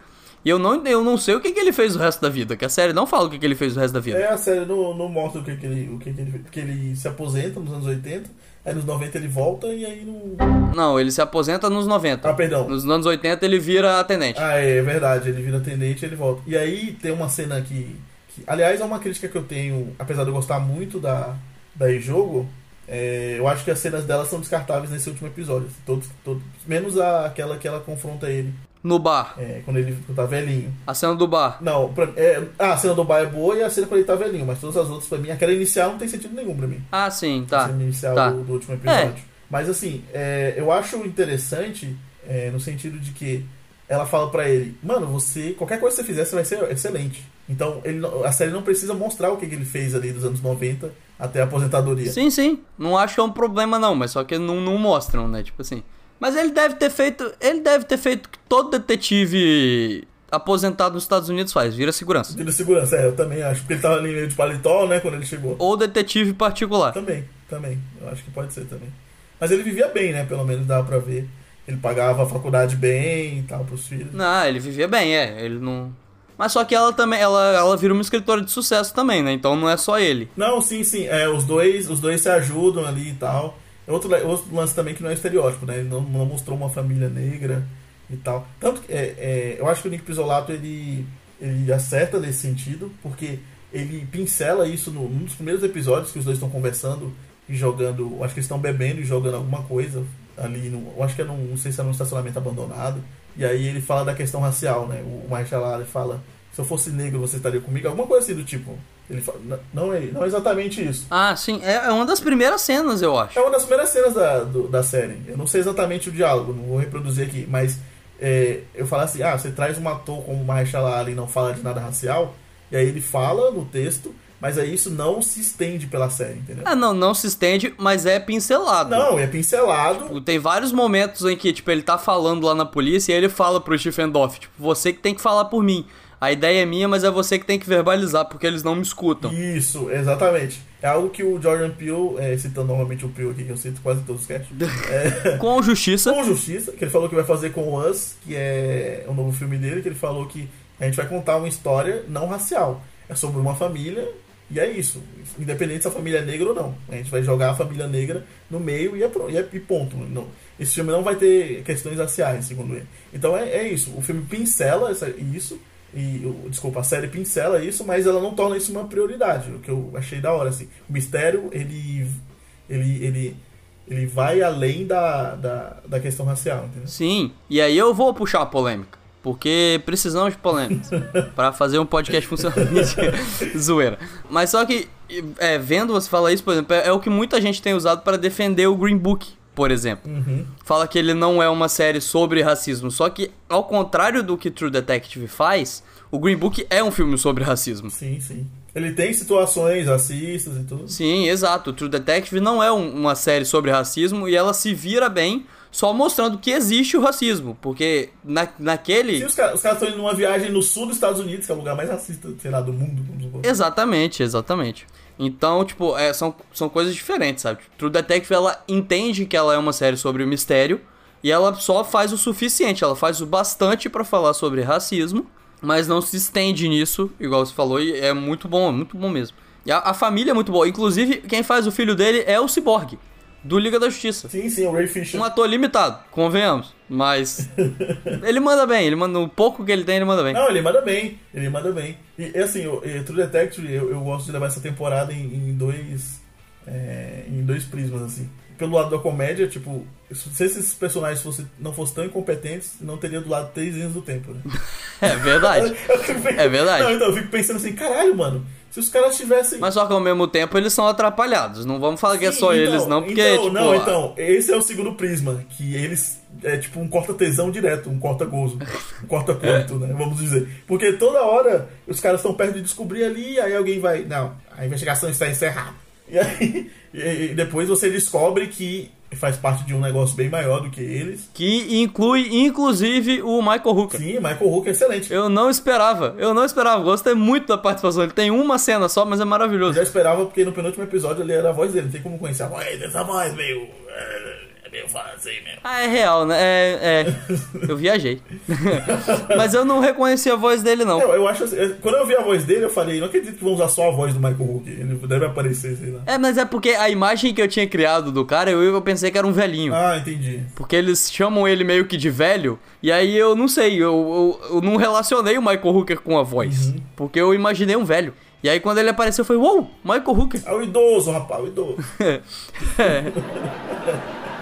Speaker 6: E eu não, eu não sei o que, que ele fez o resto da vida. Que a série não fala o que, que ele fez o resto da vida.
Speaker 7: É, a série não, não mostra o que, que ele. O que, que ele. Porque ele se aposenta nos anos 80, aí nos 90 ele volta e aí não.
Speaker 6: Não, ele se aposenta nos 90.
Speaker 7: Ah, perdão.
Speaker 6: Nos anos 80 ele vira atendente.
Speaker 7: Ah, é, é verdade, ele vira atendente e ele volta. E aí tem uma cena que, que. Aliás, é uma crítica que eu tenho, apesar de eu gostar muito da, da jogo é, eu acho que as cenas dela são descartáveis nesse último episódio. Todos, todos, menos a, aquela que ela confronta ele,
Speaker 6: No bar.
Speaker 7: é, quando ele tá velhinho.
Speaker 6: A cena do bar.
Speaker 7: Não, pra, é, ah, a cena do bar é boa e a cena quando ele tá velhinho, mas todas as outras pra mim, aquela inicial não tem sentido nenhum pra mim.
Speaker 6: Ah, sim,
Speaker 7: a
Speaker 6: tá.
Speaker 7: cena inicial
Speaker 6: tá.
Speaker 7: do, do último episódio. Mas assim, é, eu acho interessante é, no sentido de que ela fala pra ele, mano, você, qualquer coisa que você fizer, você vai ser excelente. Então ele, a série não precisa mostrar o que, que ele fez ali dos anos 90 até a aposentadoria.
Speaker 6: Sim, sim. Não acho que é um problema, não, mas só que não, não mostram, né? Tipo assim. Mas ele deve ter feito. Ele deve ter feito o que todo detetive aposentado nos Estados Unidos faz, vira segurança.
Speaker 7: De segurança, é, eu também acho. Porque ele tava ali meio de paletó, né, quando ele chegou.
Speaker 6: Ou detetive particular.
Speaker 7: Também, também. Eu acho que pode ser também. Mas ele vivia bem, né? Pelo menos dava pra ver. Ele pagava a faculdade bem e tal pros filhos.
Speaker 6: Não, ele vivia bem, é. Ele não. Mas só que ela também. Ela, ela vira uma escritora de sucesso também, né? Então não é só ele.
Speaker 7: Não, sim, sim. É, os dois, os dois se ajudam ali e tal. Outro, outro lance também que não é estereótipo, né? Ele não, não mostrou uma família negra e tal. Tanto que é, é, eu acho que o Nick Pisolato ele, ele acerta nesse sentido, porque ele pincela isso no, num dos primeiros episódios que os dois estão conversando e jogando. Acho que eles estão bebendo e jogando alguma coisa ali. No, acho que é num, não sei se é num estacionamento abandonado. E aí ele fala da questão racial, né? O Marshall Ali fala: se eu fosse negro, você estaria comigo? Alguma coisa assim do tipo. Ele fala, "N- não é, não é exatamente isso.
Speaker 6: Ah, sim. É, é uma das primeiras cenas, eu acho.
Speaker 7: É uma das primeiras cenas da, do- da série. Eu não sei exatamente o diálogo, não vou reproduzir aqui, mas é, eu falo assim: ah, você traz um ator como o Mahershala Ali e não fala de nada racial, e aí ele fala no texto, mas aí isso não se estende pela série, entendeu?
Speaker 6: Ah, não, não se estende, mas é pincelado.
Speaker 7: Não, é pincelado.
Speaker 6: Tem vários momentos em que, tipo, ele tá falando lá na polícia e ele fala pro Stephen Doff, tipo, você que tem que falar por mim. A ideia é minha, mas é você que tem que verbalizar, porque eles não me escutam.
Speaker 7: Isso, exatamente. É algo que o Jordan Peele, é, citando novamente o Peele aqui, que eu cito quase todos os casts, *laughs* é,
Speaker 6: Com justiça.
Speaker 7: com justiça, que ele falou que vai fazer com o Us, que é o novo filme dele, que ele falou que a gente vai contar uma história não racial. É sobre uma família e é isso. Independente se a família é negra ou não. A gente vai jogar a família negra no meio e, é, e, é- e ponto. Não, esse filme não vai ter questões raciais, segundo ele. Então é, é isso. O filme pincela essa- isso. E, desculpa, a série pincela isso, mas ela não torna isso uma prioridade. O que eu achei da hora, assim. O mistério, ele. Ele. ele ele vai além da, da, da questão racial, entendeu?
Speaker 6: Sim, e aí eu vou puxar a polêmica. Porque precisamos de polêmicas *laughs* Pra fazer um podcast funcionar. *laughs* *laughs* Zoeira. Mas só que, é, vendo você falar isso, por exemplo, é, é o que muita gente tem usado para defender o Green Book, por exemplo.
Speaker 7: Uhum.
Speaker 6: Fala que ele não é uma série sobre racismo. Só que, ao contrário do que True Detective faz, o Green Book é um filme sobre racismo.
Speaker 7: Sim, sim. Ele tem situações racistas e tudo.
Speaker 6: Sim, exato. O True Detective não é um- uma série sobre racismo e ela se vira bem só mostrando que existe o racismo. Porque na, naquele.
Speaker 7: Sim, os caras os caras estão indo numa viagem no sul dos Estados Unidos, que é o lugar mais racista, sei lá, do mundo.
Speaker 6: Exatamente, exatamente. Então, tipo, é, são, são coisas diferentes, sabe? True Detective, ela entende que ela é uma série sobre o mistério e ela só faz o suficiente, ela faz o bastante pra falar sobre racismo, mas não se estende nisso, igual você falou, e é muito bom, é muito bom mesmo. E a, a família é muito boa, inclusive quem faz o filho dele é o Cyborg, do Liga da Justiça.
Speaker 7: Sim, sim, o Ray Fisher.
Speaker 6: Um ator limitado, convenhamos, mas *laughs* ele manda bem, ele manda o pouco que ele tem, ele manda bem.
Speaker 7: Não, ele manda bem, ele manda bem. E assim, o e, True Detective, eu, eu gosto de levar essa temporada em, em dois. é, em dois prismas, assim. Pelo lado da comédia, tipo, se esses personagens fossem, não fossem tão incompetentes, não teria do lado três linhas do tempo, né? *laughs*
Speaker 6: É verdade. *laughs*
Speaker 7: Eu fico pe-
Speaker 6: É verdade.
Speaker 7: Não, então, eu fico pensando assim, caralho, mano, se os caras tivessem.
Speaker 6: Mas só que ao mesmo tempo eles são atrapalhados. Não vamos falar que é
Speaker 7: Sim,
Speaker 6: só
Speaker 7: então,
Speaker 6: eles, não, porque,
Speaker 7: então,
Speaker 6: tipo.
Speaker 7: não,
Speaker 6: a-
Speaker 7: então, esse é o segundo prisma, que eles é tipo um corta-tesão direto, um corta-gozo, um corta-ponto, *laughs* né? Vamos dizer. Porque toda hora os caras estão perto de descobrir ali, aí alguém vai. Não, a investigação está encerrada. E aí *laughs* e depois você descobre que faz parte de um negócio bem maior do que eles.
Speaker 6: Que inclui, inclusive, o Michael Hooker.
Speaker 7: Sim, Michael Hooker é excelente.
Speaker 6: Eu não esperava, eu não esperava. Gostei muito da participação. Ele tem uma cena só, mas é
Speaker 7: Eu
Speaker 6: maravilhoso.
Speaker 7: já esperava porque no penúltimo episódio ele era a voz dele, não tem como conhecer a voz, essa voz meio. É.
Speaker 6: Ah, é real, né? É, é. Eu viajei. *laughs* mas eu não reconheci a voz dele, não.
Speaker 7: Eu, eu acho assim, quando eu vi a voz dele, eu falei, não acredito que vão usar só a voz do Michael Hooker. Ele deve aparecer, sei lá.
Speaker 6: É, mas é porque a imagem que eu tinha criado do cara, eu, eu pensei que era um velhinho.
Speaker 7: Ah, entendi.
Speaker 6: Porque eles chamam ele meio que de velho, e aí eu não sei, eu, eu, eu não relacionei o Michael Hooker com a voz. Porque eu imaginei um velho. E aí quando ele apareceu, eu falei, uou, Michael Hooker.
Speaker 7: É o idoso, rapaz, o idoso. *laughs* *laughs*
Speaker 6: É.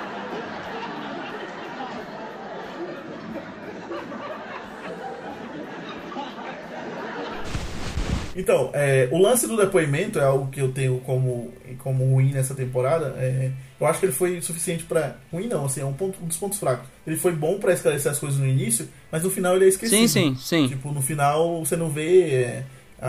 Speaker 7: Então, é, o lance do depoimento é algo que eu tenho como, como ruim nessa temporada. É, eu acho que ele foi suficiente pra. Ruim não, assim, é um, ponto, um dos pontos fracos. Ele foi bom pra esclarecer as coisas no início, mas no final ele é esquecido.
Speaker 6: Sim, sim, sim.
Speaker 7: Tipo, no final você não vê é,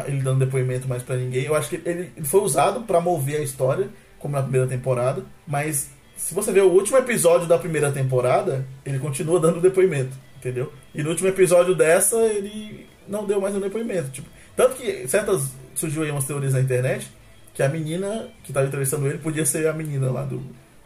Speaker 7: ele dando depoimento mais pra ninguém. Eu acho que ele, ele foi usado pra mover a história, como na primeira temporada, mas se você ver o último episódio da primeira temporada, ele continua dando depoimento, entendeu? E no último episódio dessa, ele não deu mais um depoimento. Tipo, tanto que certas. surgiu aí umas teorias na internet que a menina que tava entrevistando ele podia ser a menina lá do.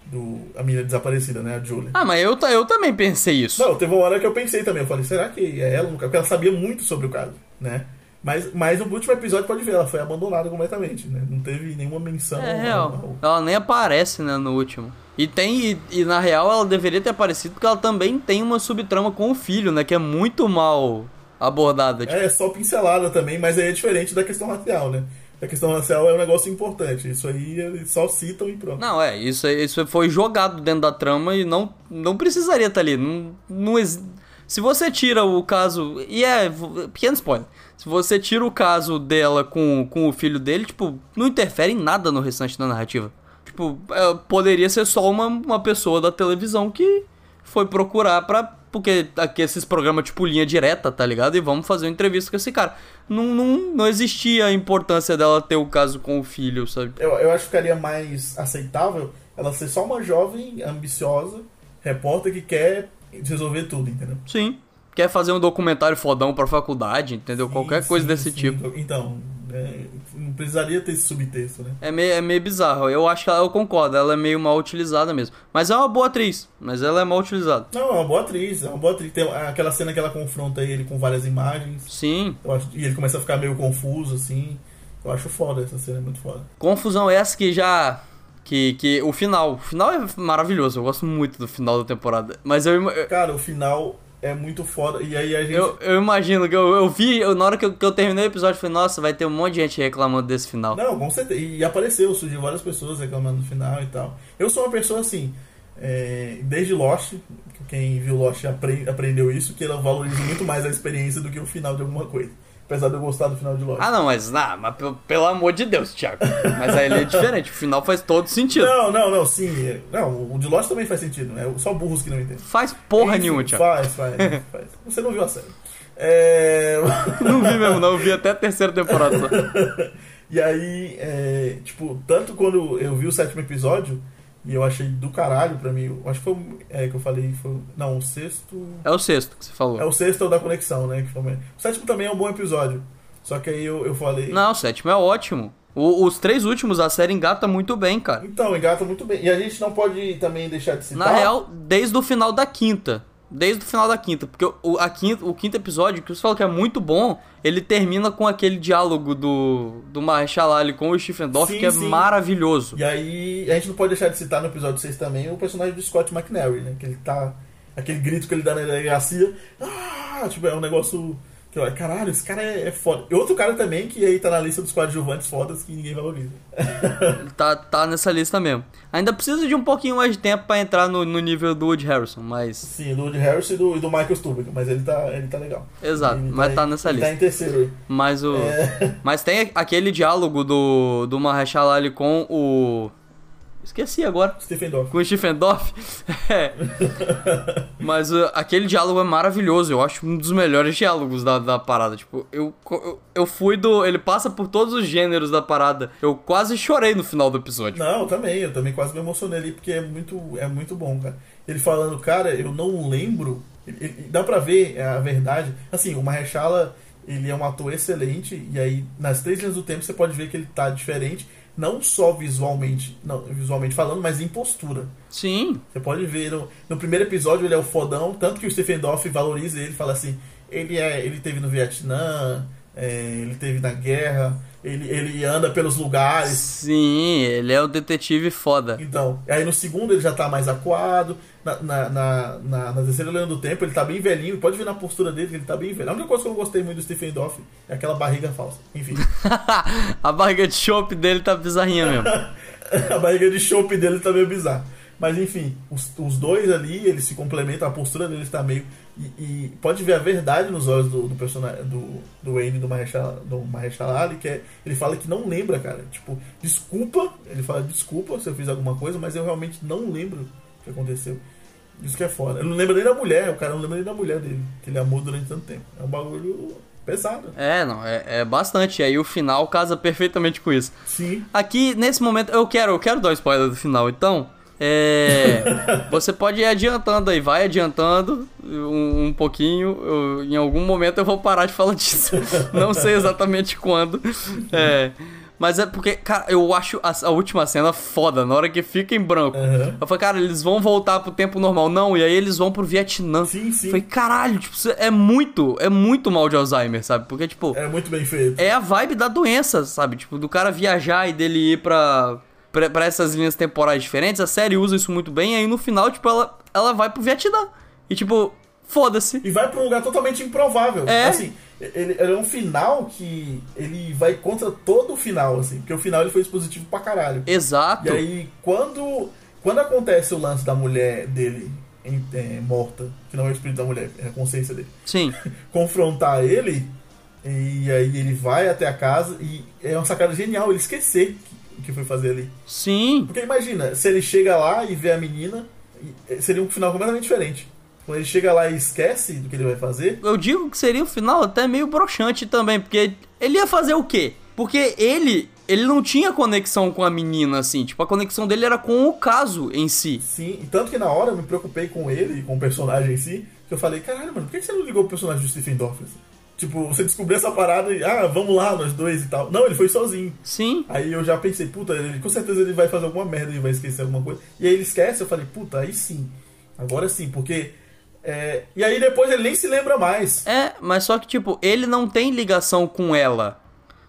Speaker 7: do a menina desaparecida, né? A Julie.
Speaker 6: Ah, mas eu, eu também pensei isso.
Speaker 7: Não, teve uma hora que eu pensei também. Eu falei, será que é ela? Porque ela sabia muito sobre o caso, né? Mas, mas no último episódio, pode ver, ela foi abandonada completamente, né? Não teve nenhuma menção.
Speaker 6: É real.
Speaker 7: ao-
Speaker 6: Ela nem aparece, né, no último. E tem, e, e na real ela deveria ter aparecido porque ela também tem uma subtrama com o filho, né, que é muito mal abordada. Tipo,
Speaker 7: É, só pincelada também, mas aí é diferente da questão racial, né? A questão racial é um negócio importante. Isso aí eles só citam e pronto.
Speaker 6: Não, é, isso, isso foi jogado dentro da trama e não, não precisaria estar ali. Não, não Se você tira o caso. E é. Pequeno spoiler. Se você tira o caso dela com, com o filho dele, tipo, não interfere em nada no restante da narrativa. Tipo, é, poderia ser só uma, uma pessoa da televisão que foi procurar pra. Porque aqui esses programas tipo linha direta, tá ligado? E vamos fazer uma entrevista com esse cara. Não, não, não existia a importância dela ter o caso com o filho, sabe?
Speaker 7: Eu, eu acho que ficaria mais aceitável ela ser só uma jovem, ambiciosa, repórter que quer resolver tudo, entendeu?
Speaker 6: Sim. Quer fazer um documentário fodão pra faculdade, entendeu? Qualquer
Speaker 7: Sim,
Speaker 6: coisa
Speaker 7: sim,
Speaker 6: desse
Speaker 7: sim.
Speaker 6: tipo.
Speaker 7: Então, é, não precisaria ter esse subtexto, né?
Speaker 6: É meio, é meio bizarro. Eu acho que ela, eu concordo, ela é meio mal utilizada mesmo. Mas é uma boa atriz, mas ela é mal utilizada.
Speaker 7: Não, é uma boa atriz, é uma boa atriz. Tem aquela cena que ela confronta ele com várias imagens.
Speaker 6: Sim.
Speaker 7: Eu acho, e ele começa a ficar meio confuso, assim. Eu acho foda essa cena, é muito foda.
Speaker 6: Confusão essa que já. Que, que o final. O final é maravilhoso. Eu gosto muito do final da temporada. Mas eu,
Speaker 7: Cara, o final é muito foda. E aí a gente.
Speaker 6: eu, eu imagino que eu, eu vi, eu- na hora que eu, que eu terminei o episódio, eu falei, nossa, vai ter um monte de gente reclamando desse final.
Speaker 7: Não, com certeza. E apareceu, surgiu várias pessoas reclamando no final e tal. Eu sou uma pessoa assim, é, desde Lost, quem viu Lost apre- aprendeu isso, que ela valoriza muito mais a experiência do que o final de alguma coisa. Apesar de eu gostar do final de Lost.
Speaker 6: Ah, não, mas, não, mas pe- pelo amor de Deus, Thiago. Mas aí ele é diferente. O final faz todo sentido.
Speaker 7: Não, não, não, sim. é- Não, o de Lost também faz sentido, né? Só burros que não entendem.
Speaker 6: Faz porra
Speaker 7: Enfim,
Speaker 6: nenhuma, Thiago.
Speaker 7: Faz, faz, faz. Você não viu a série. É... *laughs*
Speaker 6: Não vi mesmo, não. Eu vi até a terceira temporada só. *laughs*
Speaker 7: E aí, é, tipo, tanto quando eu vi o sétimo episódio, E eu achei do caralho pra mim. Eu acho que foi o- é, que eu falei. Foi, não, o sexto.
Speaker 6: É o sexto que você falou.
Speaker 7: É o sexto é o da conexão, né? Que foi, o sétimo também é um bom episódio. Só que aí eu, eu falei.
Speaker 6: Não, o sétimo é ótimo. O- os três últimos, a série engata muito bem, cara.
Speaker 7: Então, engata muito bem. E a gente não pode também deixar de citar.
Speaker 6: Na real, desde o final da quinta. Desde o final da quinta. Porque o, a quinta, o quinto episódio, que você falou que é muito bom, ele termina com aquele diálogo do, do Marshall Ali com o Stephen Dorff,
Speaker 7: Sim,
Speaker 6: que é
Speaker 7: sim.
Speaker 6: maravilhoso.
Speaker 7: E aí, a gente não pode deixar de citar no episódio 6 também o personagem do Scott McNary, né? Que ele tá. Aquele grito que ele dá na delegacia. Ah! Tipo, é um negócio. Que, eu, caralho, esse cara é, é foda. E outro cara também que aí tá na lista dos coadjuvantes fodas que ninguém valoriza.
Speaker 6: Ele tá, tá nessa lista mesmo. Ainda precisa de um pouquinho mais de tempo pra entrar no, no nível do Woody Harrison, mas.
Speaker 7: Sim, do Woody Harris e do, e do Michael Stuhlbarg, mas ele tá, ele tá legal.
Speaker 6: Exato,
Speaker 7: Ele
Speaker 6: mas tá
Speaker 7: em-
Speaker 6: nessa
Speaker 7: ele
Speaker 6: lista.
Speaker 7: Tá em terceiro aí.
Speaker 6: Mas o.
Speaker 7: É.
Speaker 6: Mas tem aquele diálogo do, do Mahershala Ali com o. Esqueci agora.
Speaker 7: Stephen Dorff.
Speaker 6: Com o Stephen Dorff. *laughs* É. Mas uh, aquele diálogo é maravilhoso. Eu acho um dos melhores diálogos da, da parada. Tipo, eu, eu, eu fui do. Ele passa por todos os gêneros da parada. Eu quase chorei no final do episódio.
Speaker 7: Não, eu também, eu também quase me emocionei ali, porque é muito, é muito bom, cara. Ele falando, cara, eu não lembro. ele- ele- dá pra ver é a verdade. Assim, o Mahershala, ele é um ator excelente, e aí nas três linhas do tempo você pode ver que ele tá diferente, não só visualmente, não, visualmente falando, mas em postura.
Speaker 6: Sim.
Speaker 7: Você pode ver no, no primeiro episódio ele é o fodão, tanto que o Stephen Dorff valoriza ele, fala assim, ele é, ele teve no Vietnã, é, ele teve na guerra, ele, ele anda pelos lugares.
Speaker 6: Sim, ele é o detetive foda.
Speaker 7: Então, aí no segundo ele já tá mais acuado. Na, na, na, na, na terceira linha do tempo ele tá bem velhinho. Pode ver na postura dele que ele tá bem velho. A única coisa que eu não gostei muito do Stephen Dorff é aquela barriga falsa. Enfim, *laughs*
Speaker 6: a barriga de chope dele tá bizarrinha mesmo. *laughs*
Speaker 7: a barriga de chope dele tá meio bizarra. Mas enfim, os, os dois ali, eles se complementam, a postura deles tá meio. E, e pode ver a verdade nos olhos do, do personagem do, do Wayne do Mahershala, do Mahershala Ali, que é, ele fala que não lembra, cara. Tipo, desculpa, ele fala desculpa se eu fiz alguma coisa, mas eu realmente não lembro o que aconteceu. Isso que é foda. Ele não lembra nem da mulher, o cara não lembra nem da mulher dele, que ele amou durante tanto tempo. É um bagulho pesado.
Speaker 6: É, não, é, é bastante. E aí o final casa perfeitamente com isso.
Speaker 7: Sim.
Speaker 6: Aqui, nesse momento, eu quero, eu quero dar um spoiler do final, então. É. *laughs* você pode ir adiantando aí, vai adiantando um, um pouquinho. eu- em algum momento eu vou parar de falar disso. *laughs* Não sei exatamente quando. É. Mas é porque, cara, eu acho a, a última cena foda, na hora que fica em branco.
Speaker 7: Aham.
Speaker 6: Eu falei, cara, eles vão voltar pro tempo normal. Não, e aí eles vão pro Vietnã.
Speaker 7: Sim, sim.
Speaker 6: Eu falei, caralho, tipo, é muito, é muito mal de Alzheimer, sabe? Porque, tipo,
Speaker 7: É muito bem feito.
Speaker 6: é a vibe da doença, sabe? Tipo, do cara viajar e dele ir pra, pra, pra essas linhas temporais diferentes. A série usa isso muito bem. E aí no final, tipo, ela, ela vai pro Vietnã. E tipo, foda-se.
Speaker 7: E vai pra um lugar totalmente improvável.
Speaker 6: É.
Speaker 7: Assim, ele, ele é um final que ele vai contra todo o final, assim. Porque o final ele foi expositivo pra caralho.
Speaker 6: Exato.
Speaker 7: E aí, quando, quando acontece o lance da mulher dele em- é, morta, que não é o espírito da mulher, é a consciência dele,
Speaker 6: Sim. *laughs*
Speaker 7: confrontar ele, e aí ele vai até a casa, e é uma sacada genial ele esquecer o que foi fazer ali.
Speaker 6: Sim.
Speaker 7: Porque imagina, se ele chega lá e vê a menina, eh, seria um final completamente diferente. Quando ele chega lá e esquece do que ele vai fazer,
Speaker 6: Eu digo que seria um final até meio broxante também, porque ele ia fazer o quê? Porque ele, ele não tinha conexão com a menina, assim. Tipo, a conexão dele era com o caso em si.
Speaker 7: sim. E tanto que na hora eu me preocupei com ele, com o personagem em si, que eu falei, caralho, mano, por que você não ligou pro personagem do Stephen Dorff? assim? Tipo, você descobriu essa parada e, ah, vamos lá, nós dois e tal. Não, ele foi sozinho.
Speaker 6: Sim.
Speaker 7: Aí eu já pensei, puta, ele, com certeza ele vai fazer alguma merda e vai esquecer alguma coisa. E aí ele esquece, eu falei, puta, aí sim. Agora sim, porque. É, E aí depois ele nem se lembra mais.
Speaker 6: É, mas só que, tipo, ele não tem ligação com ela.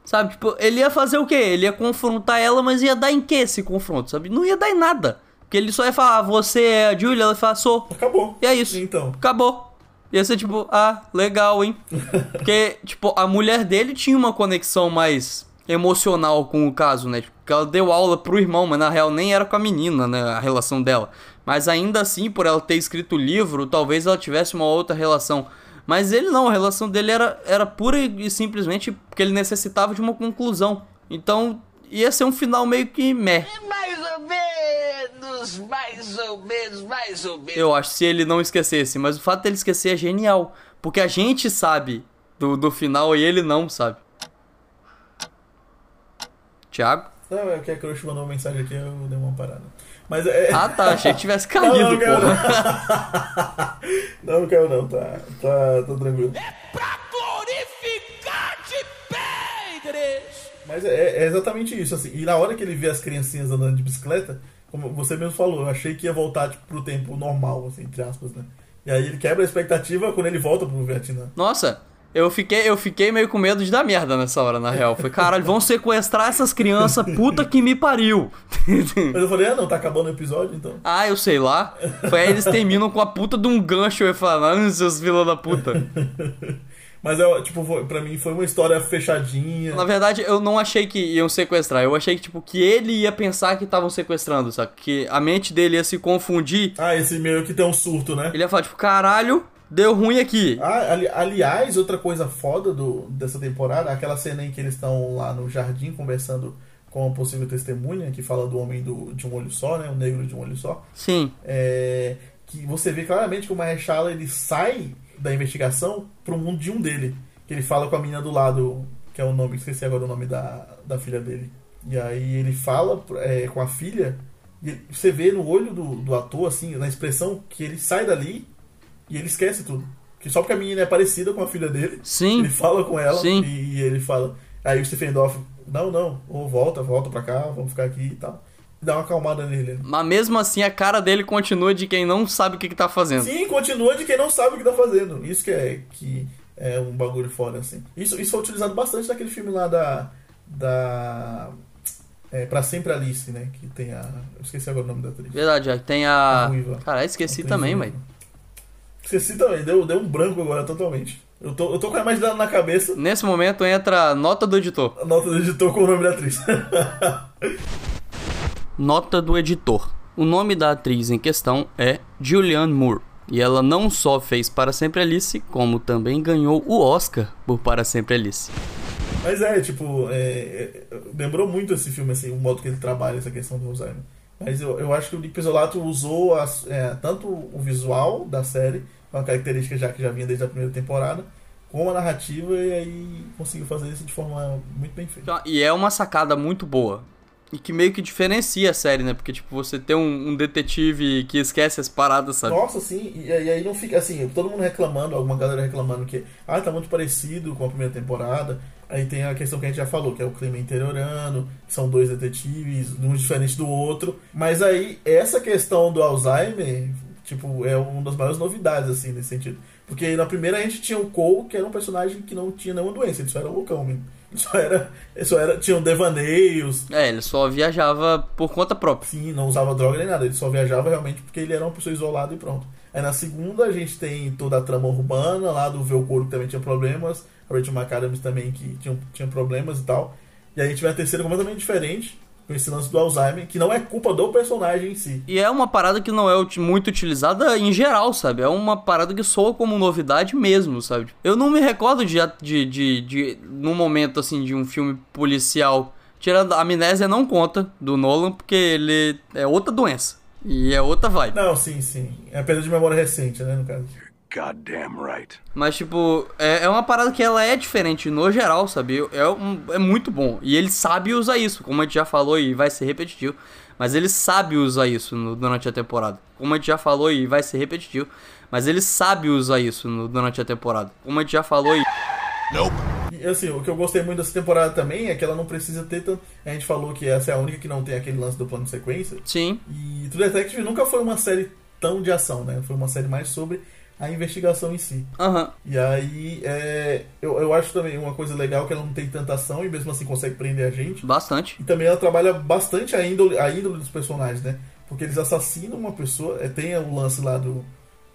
Speaker 6: Sabe, tipo, ele ia fazer o quê? Ele ia confrontar ela, mas ia dar em que esse confronto, sabe? Não ia dar em nada. Porque ele só ia falar, ah, você é a Julia, ela ia falar, sou.
Speaker 7: Acabou.
Speaker 6: E é isso.
Speaker 7: Então.
Speaker 6: Acabou. Ia ser tipo, ah, legal, hein? *laughs* Porque, tipo, a mulher dele tinha uma conexão mais emocional com o caso, né? Tipo, que ela deu aula pro irmão, mas na real nem era com a menina, né? A relação dela. Mas ainda assim, por ela ter escrito o livro, talvez ela tivesse uma outra relação. Mas ele não, a relação dele era, era pura e simplesmente porque ele necessitava de uma conclusão. Então, ia ser um final meio que meh.
Speaker 11: Mais ou menos, mais ou menos, mais ou menos.
Speaker 6: Eu acho, se ele não esquecesse. Mas o fato dele esquecer é genial. Porque a gente sabe do, do final e ele não sabe. Tiago?
Speaker 7: Não, é que a Crush mandou uma mensagem aqui, eu dei uma parada. Mas é.
Speaker 6: Ah tá, achei que tivesse *laughs*
Speaker 7: Não,
Speaker 6: caído,
Speaker 7: não, caiu,
Speaker 6: porra.
Speaker 7: não. *laughs* não, não caiu não, tá, tá, tá tranquilo.
Speaker 2: Glorificar de Pedres!
Speaker 7: Mas é, é exatamente isso, assim. E na hora que ele vê as criancinhas andando de bicicleta, como você mesmo falou, eu achei que ia voltar tipo, pro tempo normal, assim, entre aspas, né? E aí ele quebra a expectativa quando ele volta pro Vietnã.
Speaker 6: Nossa, eu fiquei, eu fiquei meio com medo de dar merda nessa hora, na real. Foi, caralho, vão sequestrar essas crianças, puta que me pariu. *laughs*
Speaker 7: Mas eu falei, ah não, tá acabando o episódio, então.
Speaker 6: ah, eu sei lá. Foi aí eles terminam com a puta de um gancho e falam, ah, seus filhos da puta. *laughs*
Speaker 7: Mas é, tipo, foi- pra mim foi uma história fechadinha.
Speaker 6: Na verdade, eu não achei que iam sequestrar. Eu achei que, tipo, que ele ia pensar que estavam sequestrando, sabe? Que a mente dele ia se confundir.
Speaker 7: Ah, esse meio que tem um surto, né?
Speaker 6: Ele ia falar, tipo, caralho, deu ruim aqui.
Speaker 7: Ah, ali- aliás, outra coisa foda do, dessa temporada, aquela cena em que eles estão lá no jardim conversando com a possível testemunha, que fala do homem do, de um olho só, né? O negro de um olho só.
Speaker 6: Sim.
Speaker 7: É, que você vê claramente que o Mahershala ele sai da investigação pro mundo de um dele. Que ele fala com a menina do lado, que é o nome, esqueci agora o nome da, da filha dele. E aí ele fala é, com a filha, e você vê no olho do, do ator, assim, na expressão, que ele sai dali e ele esquece tudo. Que só porque a menina é parecida com a filha dele,
Speaker 6: Sim.
Speaker 7: ele fala com ela
Speaker 6: Sim.
Speaker 7: E, ele fala. Aí o Stephen Dorff, não, não, ou volta, volta pra cá, vamos ficar aqui e tal. E dá uma acalmada nele.
Speaker 6: Mas mesmo assim, a cara dele continua de quem não sabe o que, que tá fazendo.
Speaker 7: Sim, continua de quem não sabe o que tá fazendo. Isso que é, que é um bagulho foda, assim. Isso, isso foi utilizado bastante naquele filme lá da. Da. É, pra sempre Alice, né? Que tem a. Eu esqueci agora o nome da atriz.
Speaker 6: Verdade, já tem a.
Speaker 7: A ruiva.
Speaker 6: Caralho, esqueci também,
Speaker 7: ruiva. Esqueci também, deu, deu um branco agora totalmente. Eu tô, eu tô com a imagem dela na cabeça.
Speaker 6: Nesse momento entra a nota do editor.
Speaker 7: A nota do editor com o nome da atriz. *laughs*
Speaker 6: Nota do editor. O nome da atriz em questão é Julianne Moore. E ela não só fez Para Sempre Alice, como também ganhou o Oscar por Para Sempre Alice.
Speaker 7: Mas é, tipo, é, é, lembrou muito esse filme, assim, o modo que ele trabalha essa questão do Alzheimer. Mas eu, eu acho que o Nick Pizzolato usou as- é, tanto o visual da série, uma característica já que já vinha desde a primeira temporada, como a narrativa, e aí conseguiu fazer isso de forma muito bem feita.
Speaker 6: E é uma sacada muito boa. E que meio que diferencia a série, né? Porque, tipo, você tem um, um detetive que esquece as paradas, sabe?
Speaker 7: Nossa, sim, e, e aí não fica assim, todo mundo reclamando, alguma galera reclamando que ah, tá muito parecido com a primeira temporada. Aí tem a questão que a gente já falou, que é o clima interiorano, que são dois detetives, um diferente do outro. Mas aí, essa questão do Alzheimer, tipo, é uma das maiores novidades, assim, nesse sentido. Porque na primeira a gente tinha o Cole, que era um personagem que não tinha nenhuma doença, ele só era loucão mesmo. Ele só era. Ele só era. Tinham devaneios.
Speaker 6: É, ele só viajava por conta própria.
Speaker 7: Sim, não usava droga nem nada, ele só viajava realmente porque ele era uma pessoa isolada e pronto. Aí na segunda a gente tem toda a trama urbana, lá do Velcoro que também tinha problemas, a Rachel McAdams também que tinha, tinha problemas e tal. E aí a gente vê a terceira completamente diferente, com esse lance do Alzheimer, que não é culpa do personagem em si.
Speaker 6: E é uma parada que não é muito utilizada em geral, sabe? É uma parada que soa como novidade mesmo, sabe? Eu não me recordo de, de, de, de num momento assim de um filme policial. Tirando a amnésia não conta do Nolan, porque ele é outra doença. E é outra vibe.
Speaker 7: Não, sim, sim. É perda de memória recente, né, no caso.
Speaker 10: Goddamn right.
Speaker 6: Mas, tipo, é, é uma parada que ela é diferente no geral, sabe? É, um- é muito bom. E ele sabe usar isso, como a gente já falou e vai ser repetitivo. Mas ele sabe usar isso no- durante a temporada. Como a gente já falou e vai ser repetitivo. Mas ele sabe usar isso no- durante a temporada. Como a gente já falou e.
Speaker 7: E assim, o que eu gostei muito dessa temporada também é que ela não precisa ter tanto. A gente falou que essa é a única que não tem aquele lance do plano de sequência.
Speaker 6: Sim.
Speaker 7: E True Detective nunca foi uma série tão de ação, né? Foi uma série mais sobre a investigação em si.
Speaker 6: Aham.
Speaker 7: E aí, é, eu, eu acho também uma coisa legal que ela não tem tanta ação e mesmo assim consegue prender a gente.
Speaker 6: Bastante.
Speaker 7: E também ela trabalha bastante a índole, a índole dos personagens, né? Porque eles assassinam uma pessoa, é, tem o lance lá do.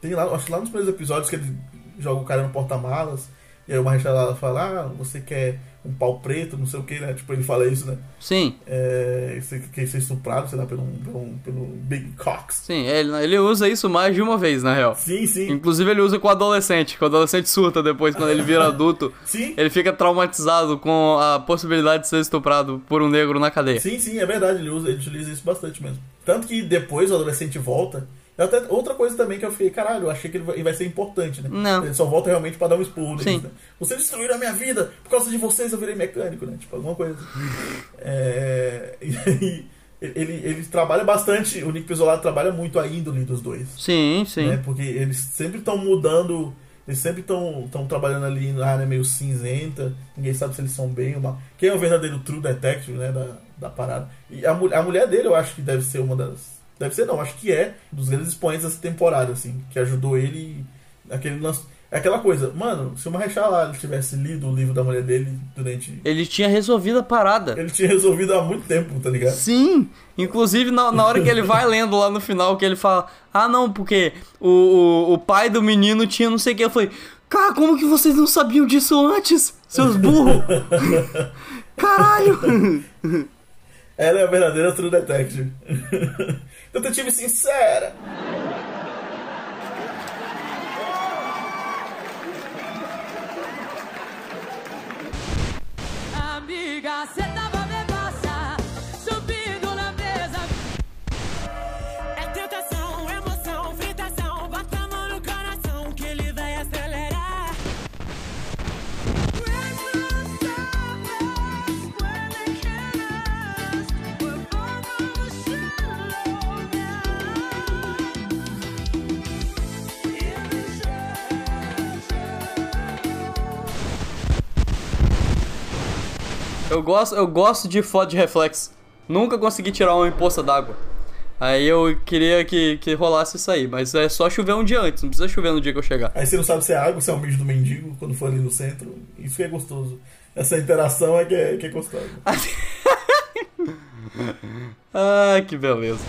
Speaker 7: Tem lá, acho que lá nos primeiros episódios que ele joga o cara no porta-malas. E aí o Marcelo fala, ah, você quer um pau preto, não sei o que, né? Tipo, ele fala isso, né?
Speaker 6: Sim.
Speaker 7: É, você quer ser estuprado, sei lá, pelo, pelo, pelo Big Cox.
Speaker 6: Sim, ele, ele usa isso mais de uma vez, na real.
Speaker 7: Sim, sim.
Speaker 6: Inclusive ele usa com o adolescente, que o adolescente surta depois, quando ele vira *laughs* adulto.
Speaker 7: Sim.
Speaker 6: Ele fica traumatizado com a possibilidade de ser estuprado por um negro na cadeia.
Speaker 7: Sim, sim, é verdade, ele, usa, ele utiliza isso bastante mesmo. Tanto que depois o adolescente volta Até, outra coisa também que eu fiquei, caralho, eu achei que ele vai, ele vai ser importante, né?
Speaker 6: Não.
Speaker 7: Ele só volta realmente pra dar um neles,
Speaker 6: Sim.
Speaker 7: né? Vocês destruíram a minha vida, por causa de vocês eu virei mecânico, né? Tipo, alguma coisa assim. É, *laughs* e aí, ele, ele trabalha bastante, o Nick Pizzolato trabalha muito a índole dos dois.
Speaker 6: Sim, sim.
Speaker 7: né? Porque eles sempre estão mudando, eles sempre estão trabalhando ali na área meio cinzenta, ninguém sabe se eles são bem ou mal. Quem é o verdadeiro true detective, né, da, da parada. E a, a mulher dele eu acho que deve ser uma das... Deve ser não, acho que é um dos grandes expoentes dessa temporada, assim, que ajudou ele naquele lance... É aquela coisa, mano, se o Ali tivesse lido o livro da mulher dele durante...
Speaker 6: Ele tinha resolvido a parada.
Speaker 7: Ele tinha resolvido há muito tempo, tá ligado?
Speaker 6: Sim! Inclusive, na, na hora que ele vai lendo lá no final, que ele fala: Ah, não, porque o, o, o pai do menino tinha não sei o que. Eu falei: Cara, como que vocês não sabiam disso antes, seus burros? *laughs* Caralho!
Speaker 7: Ela é a verdadeira True Detective. *laughs* Detetive sincera.
Speaker 2: Amiga, cê tava
Speaker 6: Eu gosto, eu gosto de foto de reflexo. Nunca consegui tirar uma poça d'água. Aí eu queria que, que rolasse isso aí, mas é só chover um dia antes, não precisa chover no dia que eu chegar.
Speaker 7: Aí você não sabe se é água, se é o mijo do mendigo, quando for ali no centro. Isso que é gostoso. Essa interação é que é, que é gostosa. *laughs*
Speaker 6: Ah, que beleza.